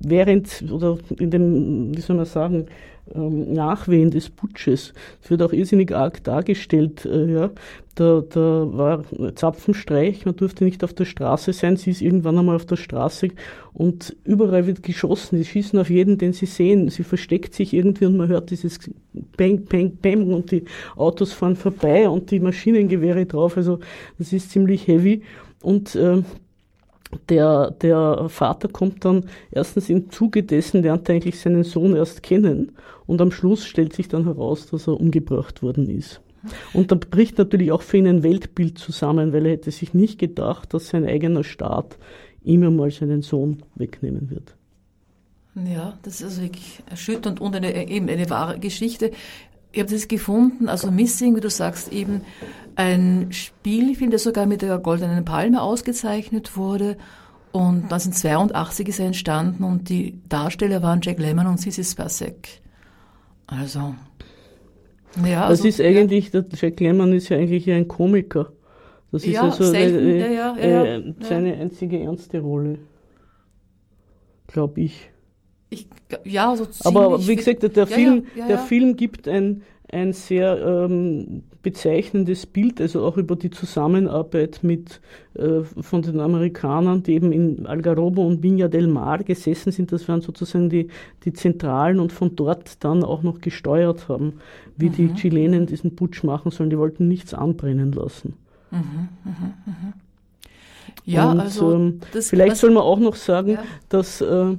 während, oder in dem, wie soll man sagen, Nachwehen des Putsches. Es wird auch irrsinnig arg dargestellt. Äh, ja. Da, da war Zapfenstreich, man durfte nicht auf der Straße sein. Sie ist irgendwann einmal auf der Straße und überall wird geschossen. Sie schießen auf jeden, den sie sehen. Sie versteckt sich irgendwie und man hört dieses Bang, Bang, Bang und die Autos fahren vorbei und die Maschinengewehre drauf. Also das ist ziemlich heavy. Und äh, der, der Vater kommt dann erstens im Zuge dessen, lernt er eigentlich seinen Sohn erst kennen und am Schluss stellt sich dann heraus, dass er umgebracht worden ist. Und da bricht natürlich auch für ihn ein Weltbild zusammen, weil er hätte sich nicht gedacht, dass sein eigener Staat ihm einmal seinen Sohn wegnehmen wird. Ja, das ist also wirklich erschütternd und eine, eben eine wahre Geschichte. Ich habe das gefunden, also Missing, wie du sagst, eben ein Spielfilm, der sogar mit der Goldenen Palme ausgezeichnet wurde. Und 1982 ist er entstanden und die Darsteller waren Jack Lemmon und Sissy Spacek. Also, ja. Also, das ist eigentlich, der Jack Lemmon ist ja eigentlich ein Komiker. Das ist ja, also selten, äh, ja, ja, äh, seine einzige ernste Rolle. Glaube ich. Ich, ja, so Aber wie gesagt, der, Film, der Film gibt ein, ein sehr ähm, bezeichnendes Bild, also auch über die Zusammenarbeit mit äh, von den Amerikanern, die eben in Algarrobo und Viña del Mar gesessen sind. Das waren sozusagen die, die Zentralen und von dort dann auch noch gesteuert haben, wie mhm. die Chilenen diesen Putsch machen sollen. Die wollten nichts anbrennen lassen. Mhm, mh, mh. Ja, und, also ähm, vielleicht soll man auch noch sagen, ja. dass äh,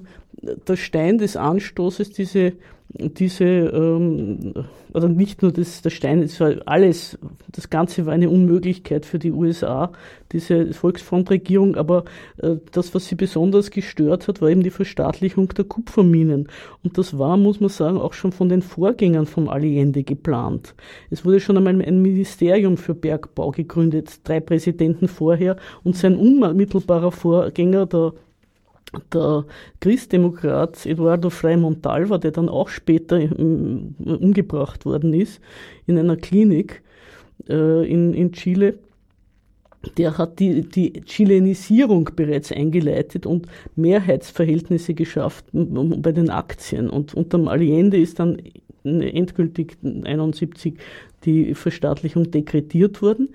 der Stein des Anstoßes diese diese, ähm, oder nicht nur das, der Stein, es war alles, das Ganze war eine Unmöglichkeit für die USA, diese Volksfrontregierung, aber äh, das, was sie besonders gestört hat, war eben die Verstaatlichung der Kupferminen. Und das war, muss man sagen, auch schon von den Vorgängern vom Allende geplant. Es wurde schon einmal ein Ministerium für Bergbau gegründet, drei Präsidenten vorher, und sein unmittelbarer Vorgänger, der der Christdemokrat Eduardo Frei Montalva, der dann auch später umgebracht worden ist in einer Klinik äh, in, in Chile, der hat die, die Chilenisierung bereits eingeleitet und Mehrheitsverhältnisse geschafft bei den Aktien. Und unter Allende ist dann endgültig 1971 die Verstaatlichung dekretiert worden.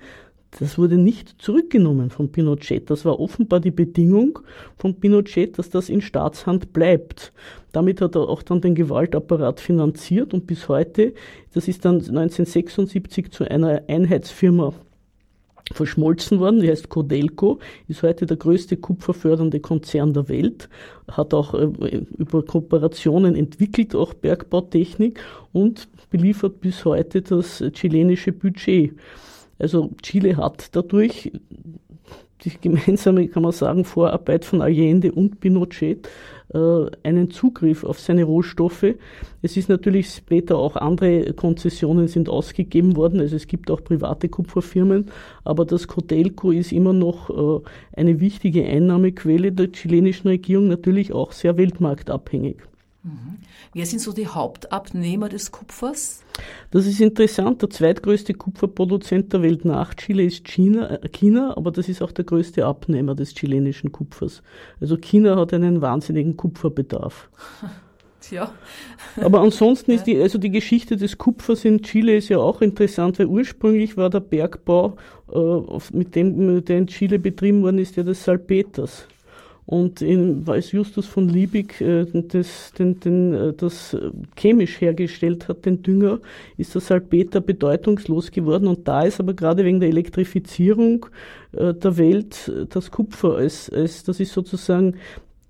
Das wurde nicht zurückgenommen von Pinochet. Das war offenbar die Bedingung von Pinochet, dass das in Staatshand bleibt. Damit hat er auch dann den Gewaltapparat finanziert und bis heute, das ist dann 1976 zu einer Einheitsfirma verschmolzen worden, die heißt Codelco, ist heute der größte kupferfördernde Konzern der Welt, hat auch äh, über Kooperationen entwickelt, auch Bergbautechnik und beliefert bis heute das chilenische Budget. Also Chile hat dadurch die gemeinsame, kann man sagen, Vorarbeit von Allende und Pinochet äh, einen Zugriff auf seine Rohstoffe. Es ist natürlich später auch andere Konzessionen sind ausgegeben worden, also es gibt auch private Kupferfirmen, aber das Codelco ist immer noch äh, eine wichtige Einnahmequelle der chilenischen Regierung, natürlich auch sehr weltmarktabhängig. Mhm. Wer sind so die Hauptabnehmer des Kupfers? Das ist interessant. Der zweitgrößte Kupferproduzent der Welt nach Chile ist China, äh, China, aber das ist auch der größte Abnehmer des chilenischen Kupfers. Also China hat einen wahnsinnigen Kupferbedarf. Tja. Aber ansonsten ist die, also die Geschichte des Kupfers in Chile ist ja auch interessant, weil ursprünglich war der Bergbau, äh, mit dem, der in Chile betrieben worden ist, ja des Salpeters. Und in, als Justus von Liebig äh, das, den, den, äh, das chemisch hergestellt hat, den Dünger, ist der Salpeter bedeutungslos geworden. Und da ist aber gerade wegen der Elektrifizierung äh, der Welt das Kupfer als, als das ist sozusagen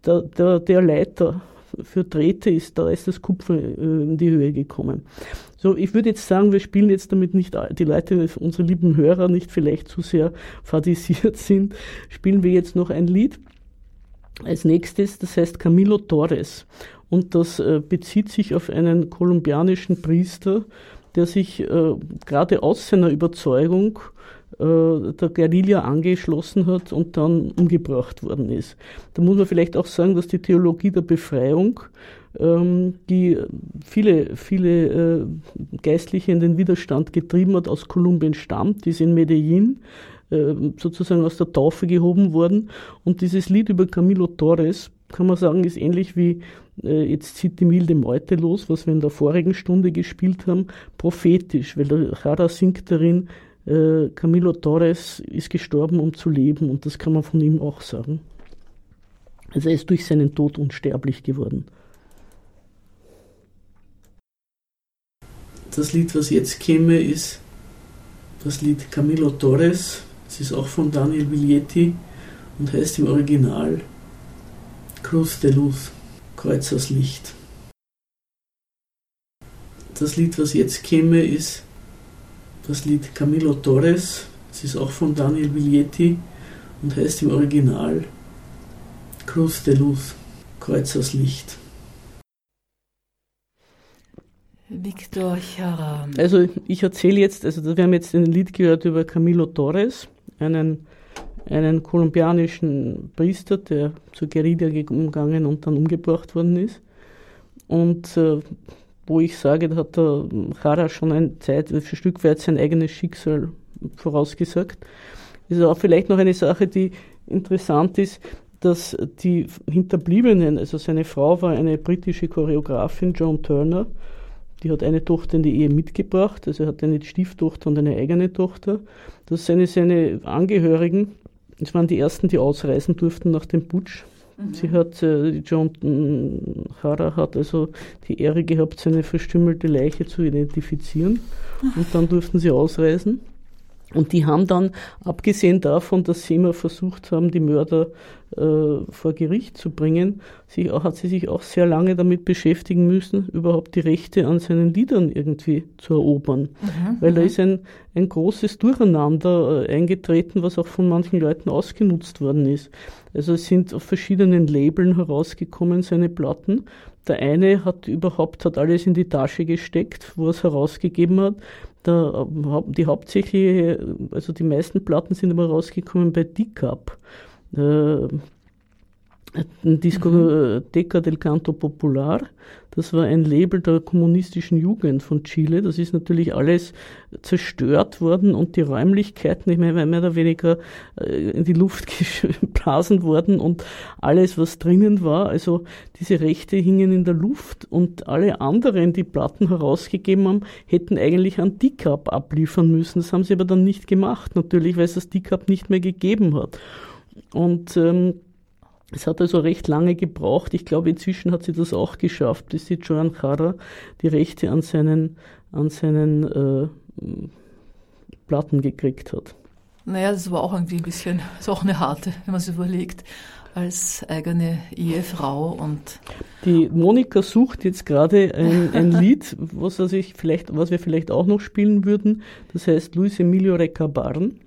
der, der, der Leiter für Drähte ist, da ist das Kupfer äh, in die Höhe gekommen. So, ich würde jetzt sagen, wir spielen jetzt damit nicht, die Leute, unsere lieben Hörer nicht vielleicht zu sehr fadisiert sind, spielen wir jetzt noch ein Lied als nächstes, das heißt Camilo Torres. Und das äh, bezieht sich auf einen kolumbianischen Priester, der sich äh, gerade aus seiner Überzeugung äh, der Guerilla angeschlossen hat und dann umgebracht worden ist. Da muss man vielleicht auch sagen, dass die Theologie der Befreiung, ähm, die viele, viele äh, Geistliche in den Widerstand getrieben hat, aus Kolumbien stammt, die ist in Medellin äh, sozusagen aus der Taufe gehoben worden. Und dieses Lied über Camilo Torres, kann man sagen, ist ähnlich wie äh, Jetzt zieht die milde Meute los, was wir in der vorigen Stunde gespielt haben, prophetisch, weil der Jara singt darin, äh, Camilo Torres ist gestorben, um zu leben und das kann man von ihm auch sagen. Also er ist durch seinen Tod unsterblich geworden. Das Lied, was jetzt käme, ist das Lied Camilo Torres es ist auch von Daniel Viglietti und heißt im Original Cruz de Luz, Kreuz aus Licht. Das Lied, was jetzt käme, ist das Lied Camilo Torres. Es ist auch von Daniel Viglietti und heißt im Original Cruz de Luz, Kreuz aus Licht. Victor Jara. Also ich erzähle jetzt, also wir haben jetzt ein Lied gehört über Camilo Torres einen, einen kolumbianischen Priester, der zur Guerilla gegangen und dann umgebracht worden ist. Und äh, wo ich sage, da hat der Jara schon ein Zeit, ein Stück weit sein eigenes Schicksal vorausgesagt. Das ist auch vielleicht noch eine Sache, die interessant ist, dass die Hinterbliebenen, also seine Frau war eine britische Choreografin, Joan Turner, die hat eine Tochter in die Ehe mitgebracht, also er hat eine Stieftochter und eine eigene Tochter. Das seine, seine Angehörigen, das waren die ersten, die ausreisen durften nach dem Putsch. Mhm. Sie hat, äh, John Hara hat also die Ehre gehabt, seine verstümmelte Leiche zu identifizieren. Und dann durften sie ausreisen. Und die haben dann, abgesehen davon, dass sie immer versucht haben, die Mörder äh, vor Gericht zu bringen, sich, hat sie sich auch sehr lange damit beschäftigen müssen, überhaupt die Rechte an seinen Liedern irgendwie zu erobern. Mhm, Weil da mhm. ist ein, ein großes Durcheinander äh, eingetreten, was auch von manchen Leuten ausgenutzt worden ist. Also es sind auf verschiedenen Labeln herausgekommen, seine Platten. Der eine hat überhaupt, hat alles in die Tasche gesteckt, wo er es herausgegeben hat. Der, die hauptsächliche, also die meisten Platten sind immer rausgekommen bei Dickup. Äh, Discoteca mhm. del Canto Popular. Das war ein Label der kommunistischen Jugend von Chile. Das ist natürlich alles zerstört worden und die Räumlichkeiten, ich meine, mehr oder weniger äh, in die Luft geblasen worden und alles, was drinnen war, also diese Rechte hingen in der Luft und alle anderen, die Platten herausgegeben haben, hätten eigentlich an Dickup abliefern müssen. Das haben sie aber dann nicht gemacht, natürlich, weil es das Dickup nicht mehr gegeben hat. Und ähm, es hat also recht lange gebraucht. Ich glaube, inzwischen hat sie das auch geschafft, bis sie Joan Chara die Rechte an seinen, an seinen äh, Platten gekriegt hat. Naja, das war auch irgendwie ein bisschen, ist auch eine harte, wenn man es überlegt, als eigene Ehefrau und. Die Monika sucht jetzt gerade ein, ein Lied, was, also ich vielleicht, was wir vielleicht auch noch spielen würden. Das heißt Luis Emilio Recabarren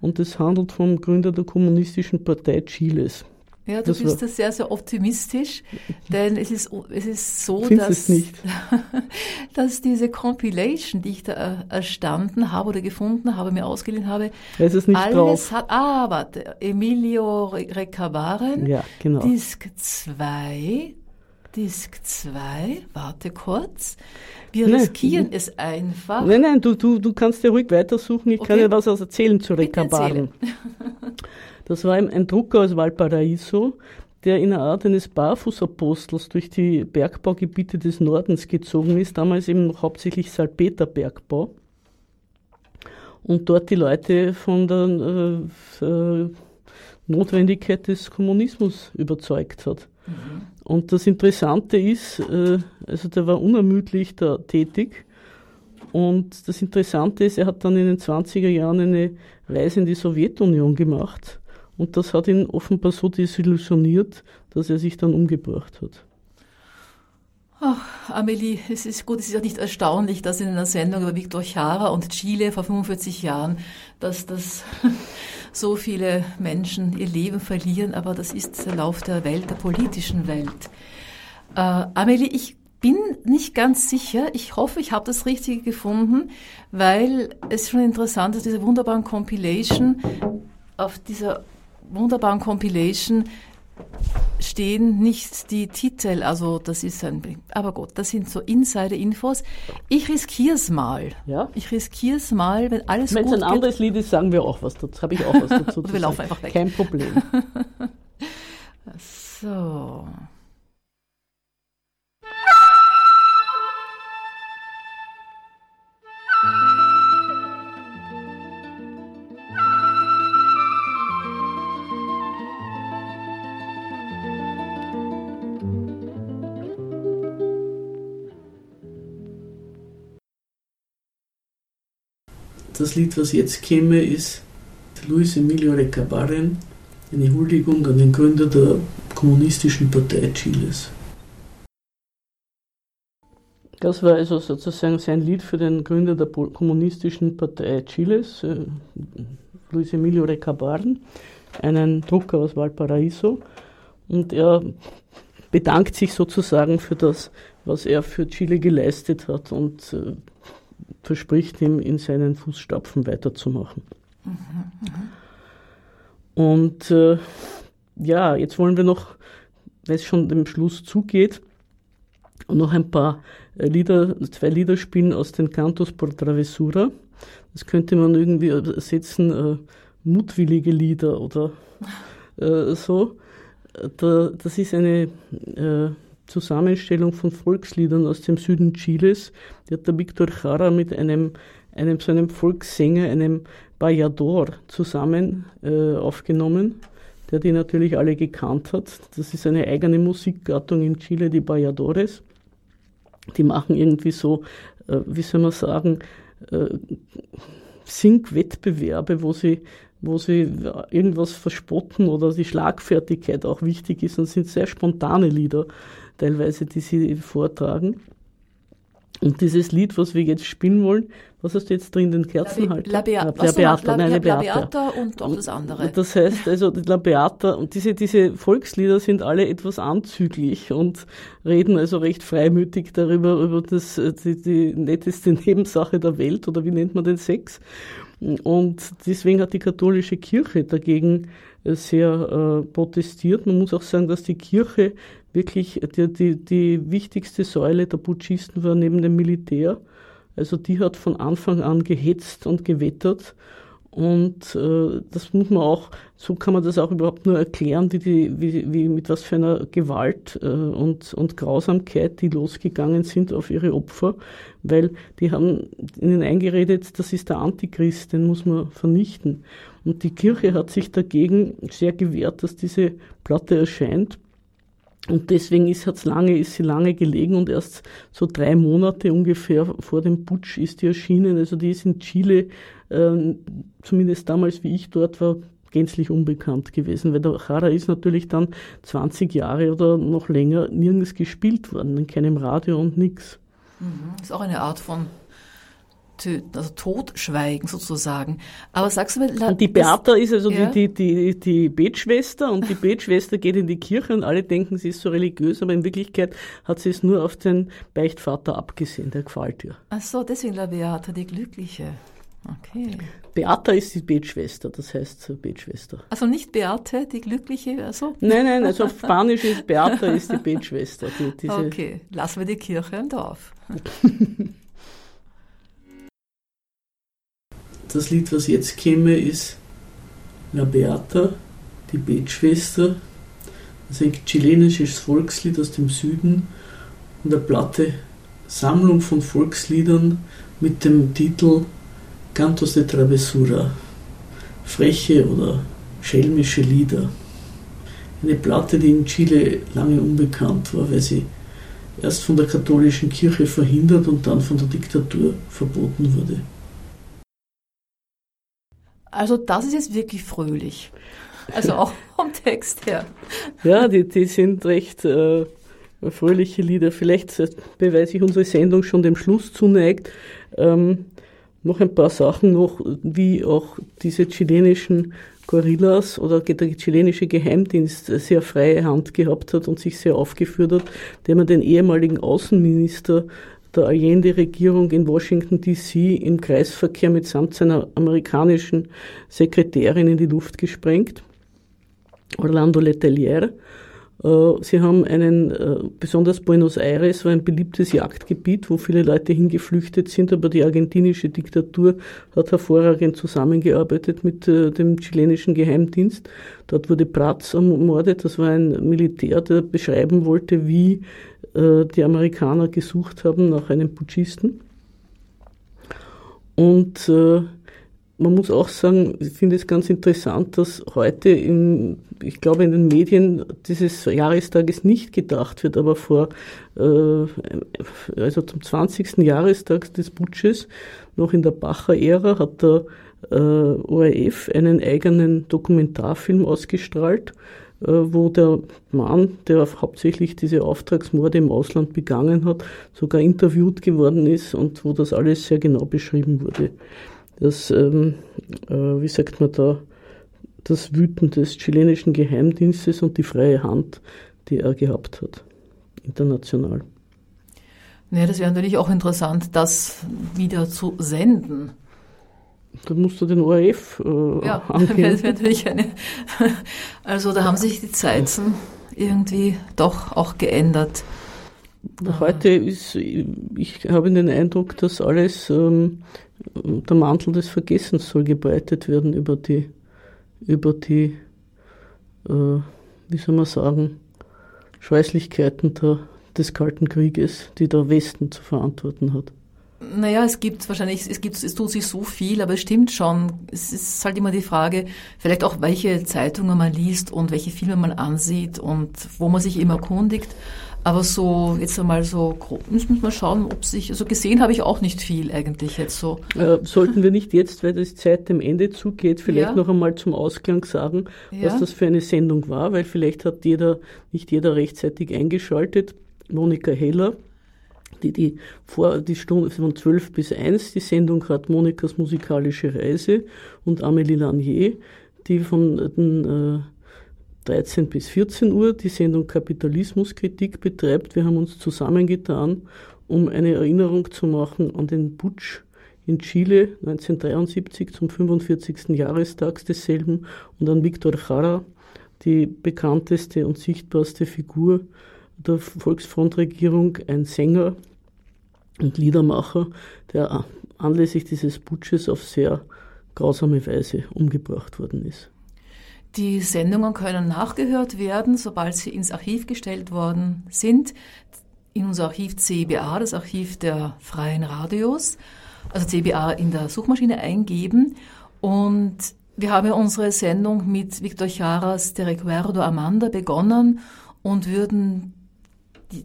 und es handelt vom Gründer der Kommunistischen Partei Chiles. Ja, du das bist da sehr, sehr optimistisch, denn es ist, es ist so, dass, dass diese Compilation, die ich da erstanden habe oder gefunden habe, mir ausgeliehen habe, es ist nicht alles drauf. hat, ah, warte, Emilio Recavaren, ja, genau. Disk 2, Disk 2, warte kurz. Wir nee. riskieren es einfach. Nein, nein, du, du, du kannst ja ruhig weitersuchen. Ich okay. kann dir was erzählen zu Recabaren. Das war ein, ein Drucker aus Valparaiso, der in einer Art eines Barfußapostels durch die Bergbaugebiete des Nordens gezogen ist, damals eben hauptsächlich Salpeterbergbau. Und dort die Leute von der äh, äh, Notwendigkeit des Kommunismus überzeugt hat. Mhm. Und das Interessante ist, äh, also der war unermüdlich da tätig. Und das Interessante ist, er hat dann in den 20er Jahren eine Reise in die Sowjetunion gemacht. Und das hat ihn offenbar so desillusioniert, dass er sich dann umgebracht hat. Ach, Amelie, es ist gut, es ist ja nicht erstaunlich, dass in einer Sendung über Victor Chara und Chile vor 45 Jahren, dass das so viele Menschen ihr Leben verlieren, aber das ist der Lauf der Welt, der politischen Welt. Äh, Amelie, ich bin nicht ganz sicher. Ich hoffe, ich habe das Richtige gefunden, weil es schon interessant ist, diese wunderbaren Compilation, auf dieser wunderbaren Compilation stehen nicht die Titel, also das ist ein, aber gut, das sind so Insider-Infos. Ich riskiere es mal. Ja? Ich riskiere es mal, wenn alles wenn gut Wenn es ein anderes Lied ist, sagen wir auch was dazu. Habe ich auch was dazu Oder wir laufen einfach weg. Kein Problem. so. Das Lied, was jetzt käme, ist Luis Emilio Recabarren, eine Huldigung an den Gründer der Kommunistischen Partei Chiles. Das war also sozusagen sein Lied für den Gründer der Kommunistischen Partei Chiles, äh, Luis Emilio Recabarren, einen Drucker aus Valparaiso. Und er bedankt sich sozusagen für das, was er für Chile geleistet hat und äh, verspricht ihm, in seinen Fußstapfen weiterzumachen. Mhm, mh. Und äh, ja, jetzt wollen wir noch, weil es schon dem Schluss zugeht, noch ein paar äh, Lieder, zwei Lieder spielen aus den Cantos por Travesura. Das könnte man irgendwie ersetzen, äh, mutwillige Lieder oder äh, so. Da, das ist eine äh, Zusammenstellung von Volksliedern aus dem Süden Chiles. Die hat der Victor Jara mit einem, einem so einem Volkssänger, einem Bayador, zusammen äh, aufgenommen, der die natürlich alle gekannt hat. Das ist eine eigene Musikgattung in Chile, die Bayadores. Die machen irgendwie so, äh, wie soll man sagen, äh, Singwettbewerbe, wo sie wo sie irgendwas verspotten oder die Schlagfertigkeit auch wichtig ist und sind sehr spontane Lieder teilweise, die sie vortragen. Und dieses Lied, was wir jetzt spielen wollen, was hast du jetzt drin, den Kerzenhalter? La, Bea La, La Beata, La, nein, La, La La Beata und auch das andere. Das heißt also, La Beata und diese, diese Volkslieder sind alle etwas anzüglich und reden also recht freimütig darüber, über das, die, die netteste Nebensache der Welt oder wie nennt man den Sex. Und deswegen hat die katholische Kirche dagegen sehr äh, protestiert. Man muss auch sagen, dass die Kirche wirklich die, die, die wichtigste Säule der Putschisten war neben dem Militär. Also die hat von Anfang an gehetzt und gewettert. Und äh, das muss man auch, so kann man das auch überhaupt nur erklären, wie, die, wie, wie mit was für einer Gewalt äh, und, und Grausamkeit die losgegangen sind auf ihre Opfer, weil die haben ihnen eingeredet, das ist der Antichrist, den muss man vernichten. Und die Kirche hat sich dagegen sehr gewehrt, dass diese Platte erscheint. Und deswegen ist, hat's lange, ist sie lange gelegen und erst so drei Monate ungefähr vor dem Putsch ist die erschienen. Also die ist in Chile, äh, zumindest damals, wie ich dort war, gänzlich unbekannt gewesen, weil der Jara ist natürlich dann 20 Jahre oder noch länger nirgends gespielt worden, in keinem Radio und nichts. Mhm. Ist auch eine Art von töten, also totschweigen sozusagen. Aber sagst du mir, und die Beata ist also ja? die, die, die, die Betschwester und die Betschwester geht in die Kirche und alle denken, sie ist so religiös, aber in Wirklichkeit hat sie es nur auf den Beichtvater abgesehen, der gefällt ihr. Ach so, deswegen la Beata, die Glückliche. Okay. Beata ist die Betschwester, das heißt Betschwester. Also nicht Beate, die Glückliche, also? Nein, nein, also auf Spanisch ist Beata ist die Betschwester. Die, okay, lassen wir die Kirche im Dorf. Das Lied, was jetzt käme, ist La Beata, die Betschwester. Das ist ein chilenisches Volkslied aus dem Süden und eine Platte Sammlung von Volksliedern mit dem Titel Cantos de Travesura, freche oder schelmische Lieder. Eine Platte, die in Chile lange unbekannt war, weil sie erst von der katholischen Kirche verhindert und dann von der Diktatur verboten wurde. Also das ist jetzt wirklich fröhlich. Also auch vom Text her. Ja, die, die sind recht äh, fröhliche Lieder. Vielleicht äh, beweise ich unsere Sendung schon dem Schluss zuneigt. Ähm, noch ein paar Sachen noch, wie auch diese chilenischen Gorillas oder der chilenische Geheimdienst sehr freie Hand gehabt hat und sich sehr aufgeführt hat, der man den ehemaligen Außenminister der Allende-Regierung in Washington DC im Kreisverkehr mitsamt seiner amerikanischen Sekretärin in die Luft gesprengt, Orlando Letelier. Äh, sie haben einen, äh, besonders Buenos Aires war ein beliebtes Jagdgebiet, wo viele Leute hingeflüchtet sind, aber die argentinische Diktatur hat hervorragend zusammengearbeitet mit äh, dem chilenischen Geheimdienst. Dort wurde Prats ermordet, das war ein Militär, der beschreiben wollte, wie die Amerikaner gesucht haben nach einem Putschisten. Und man muss auch sagen, ich finde es ganz interessant, dass heute, in, ich glaube, in den Medien dieses Jahrestages nicht gedacht wird, aber vor, äh, also zum 20. Jahrestag des Putsches, noch in der Bacher-Ära, hat der äh, ORF einen eigenen Dokumentarfilm ausgestrahlt, äh, wo der Mann, der hauptsächlich diese Auftragsmorde im Ausland begangen hat, sogar interviewt geworden ist und wo das alles sehr genau beschrieben wurde das, ähm, äh, wie sagt man da, das Wüten des chilenischen Geheimdienstes und die freie Hand, die er gehabt hat, international. Ja, das wäre natürlich auch interessant, das wieder zu senden. Da musst du den ORF äh, Ja, angehen. das wäre natürlich eine. Also da haben sich die Zeiten irgendwie doch auch geändert. Heute ist, ich habe den Eindruck, dass alles ähm, der Mantel des Vergessens soll gebreitet werden über die, über die, äh, wie soll man sagen, Scheußlichkeiten der, des Kalten Krieges, die der Westen zu verantworten hat. Naja, es gibt wahrscheinlich, es gibt, es tut sich so viel, aber es stimmt schon. Es ist halt immer die Frage, vielleicht auch welche Zeitungen man liest und welche Filme man ansieht und wo man sich immer erkundigt. Aber so, jetzt einmal so grob, müssen wir schauen, ob sich, also gesehen habe ich auch nicht viel eigentlich jetzt so. Äh, sollten wir nicht jetzt, weil die Zeit dem Ende zugeht, vielleicht ja. noch einmal zum Ausklang sagen, ja. was das für eine Sendung war, weil vielleicht hat jeder, nicht jeder rechtzeitig eingeschaltet. Monika Heller, die, die vor, die Stunde von 12 bis 1, die Sendung hat Monikas musikalische Reise und Amélie Lanier, die von den, äh, 13 bis 14 Uhr die Sendung Kapitalismuskritik betreibt. Wir haben uns zusammengetan, um eine Erinnerung zu machen an den Putsch in Chile 1973 zum 45. Jahrestag desselben und an Victor Jara, die bekannteste und sichtbarste Figur der Volksfrontregierung, ein Sänger und Liedermacher, der anlässlich dieses Putsches auf sehr grausame Weise umgebracht worden ist. Die Sendungen können nachgehört werden, sobald sie ins Archiv gestellt worden sind. In unser Archiv CBA, das Archiv der freien Radios, also CBA in der Suchmaschine eingeben. Und wir haben ja unsere Sendung mit Victor Charas De Recuerdo Amanda begonnen und würden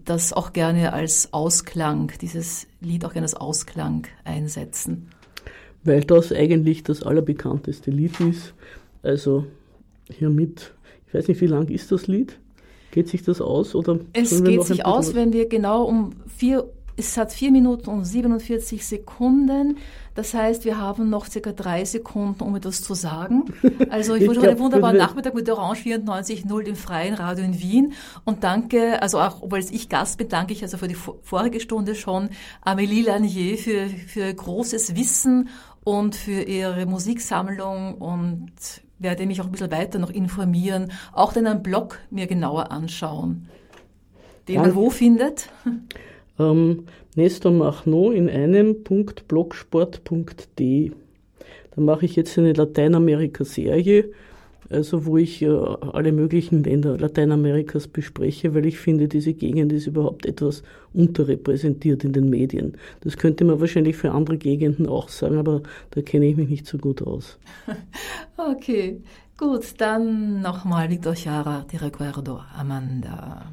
das auch gerne als Ausklang, dieses Lied auch gerne als Ausklang einsetzen. Weil das eigentlich das allerbekannteste Lied ist. Also hiermit, ich weiß nicht, wie lang ist das Lied? Geht sich das aus? Oder es geht sich aus, wenn wir genau um vier, es hat vier Minuten und 47 Sekunden. Das heißt, wir haben noch circa drei Sekunden, um etwas zu sagen. Also ich, ich wünsche euch einen wunderbaren Nachmittag mit Orange 94.0, dem freien Radio in Wien. Und danke, also auch, obwohl ich Gast bin, danke ich also für die vorige Stunde schon Amélie Lanier für, für großes Wissen und für ihre Musiksammlung und werde mich auch ein bisschen weiter noch informieren, auch deinen Blog mir genauer anschauen, den man wo findet? Ähm, Nestor Machno in einem .blogsport.de. Da mache ich jetzt eine Lateinamerika-Serie also wo ich äh, alle möglichen Länder Lateinamerikas bespreche, weil ich finde, diese Gegend ist überhaupt etwas unterrepräsentiert in den Medien. Das könnte man wahrscheinlich für andere Gegenden auch sagen, aber da kenne ich mich nicht so gut aus. Okay, gut, dann nochmal Victor Chiara, Di Recuerdo, Amanda.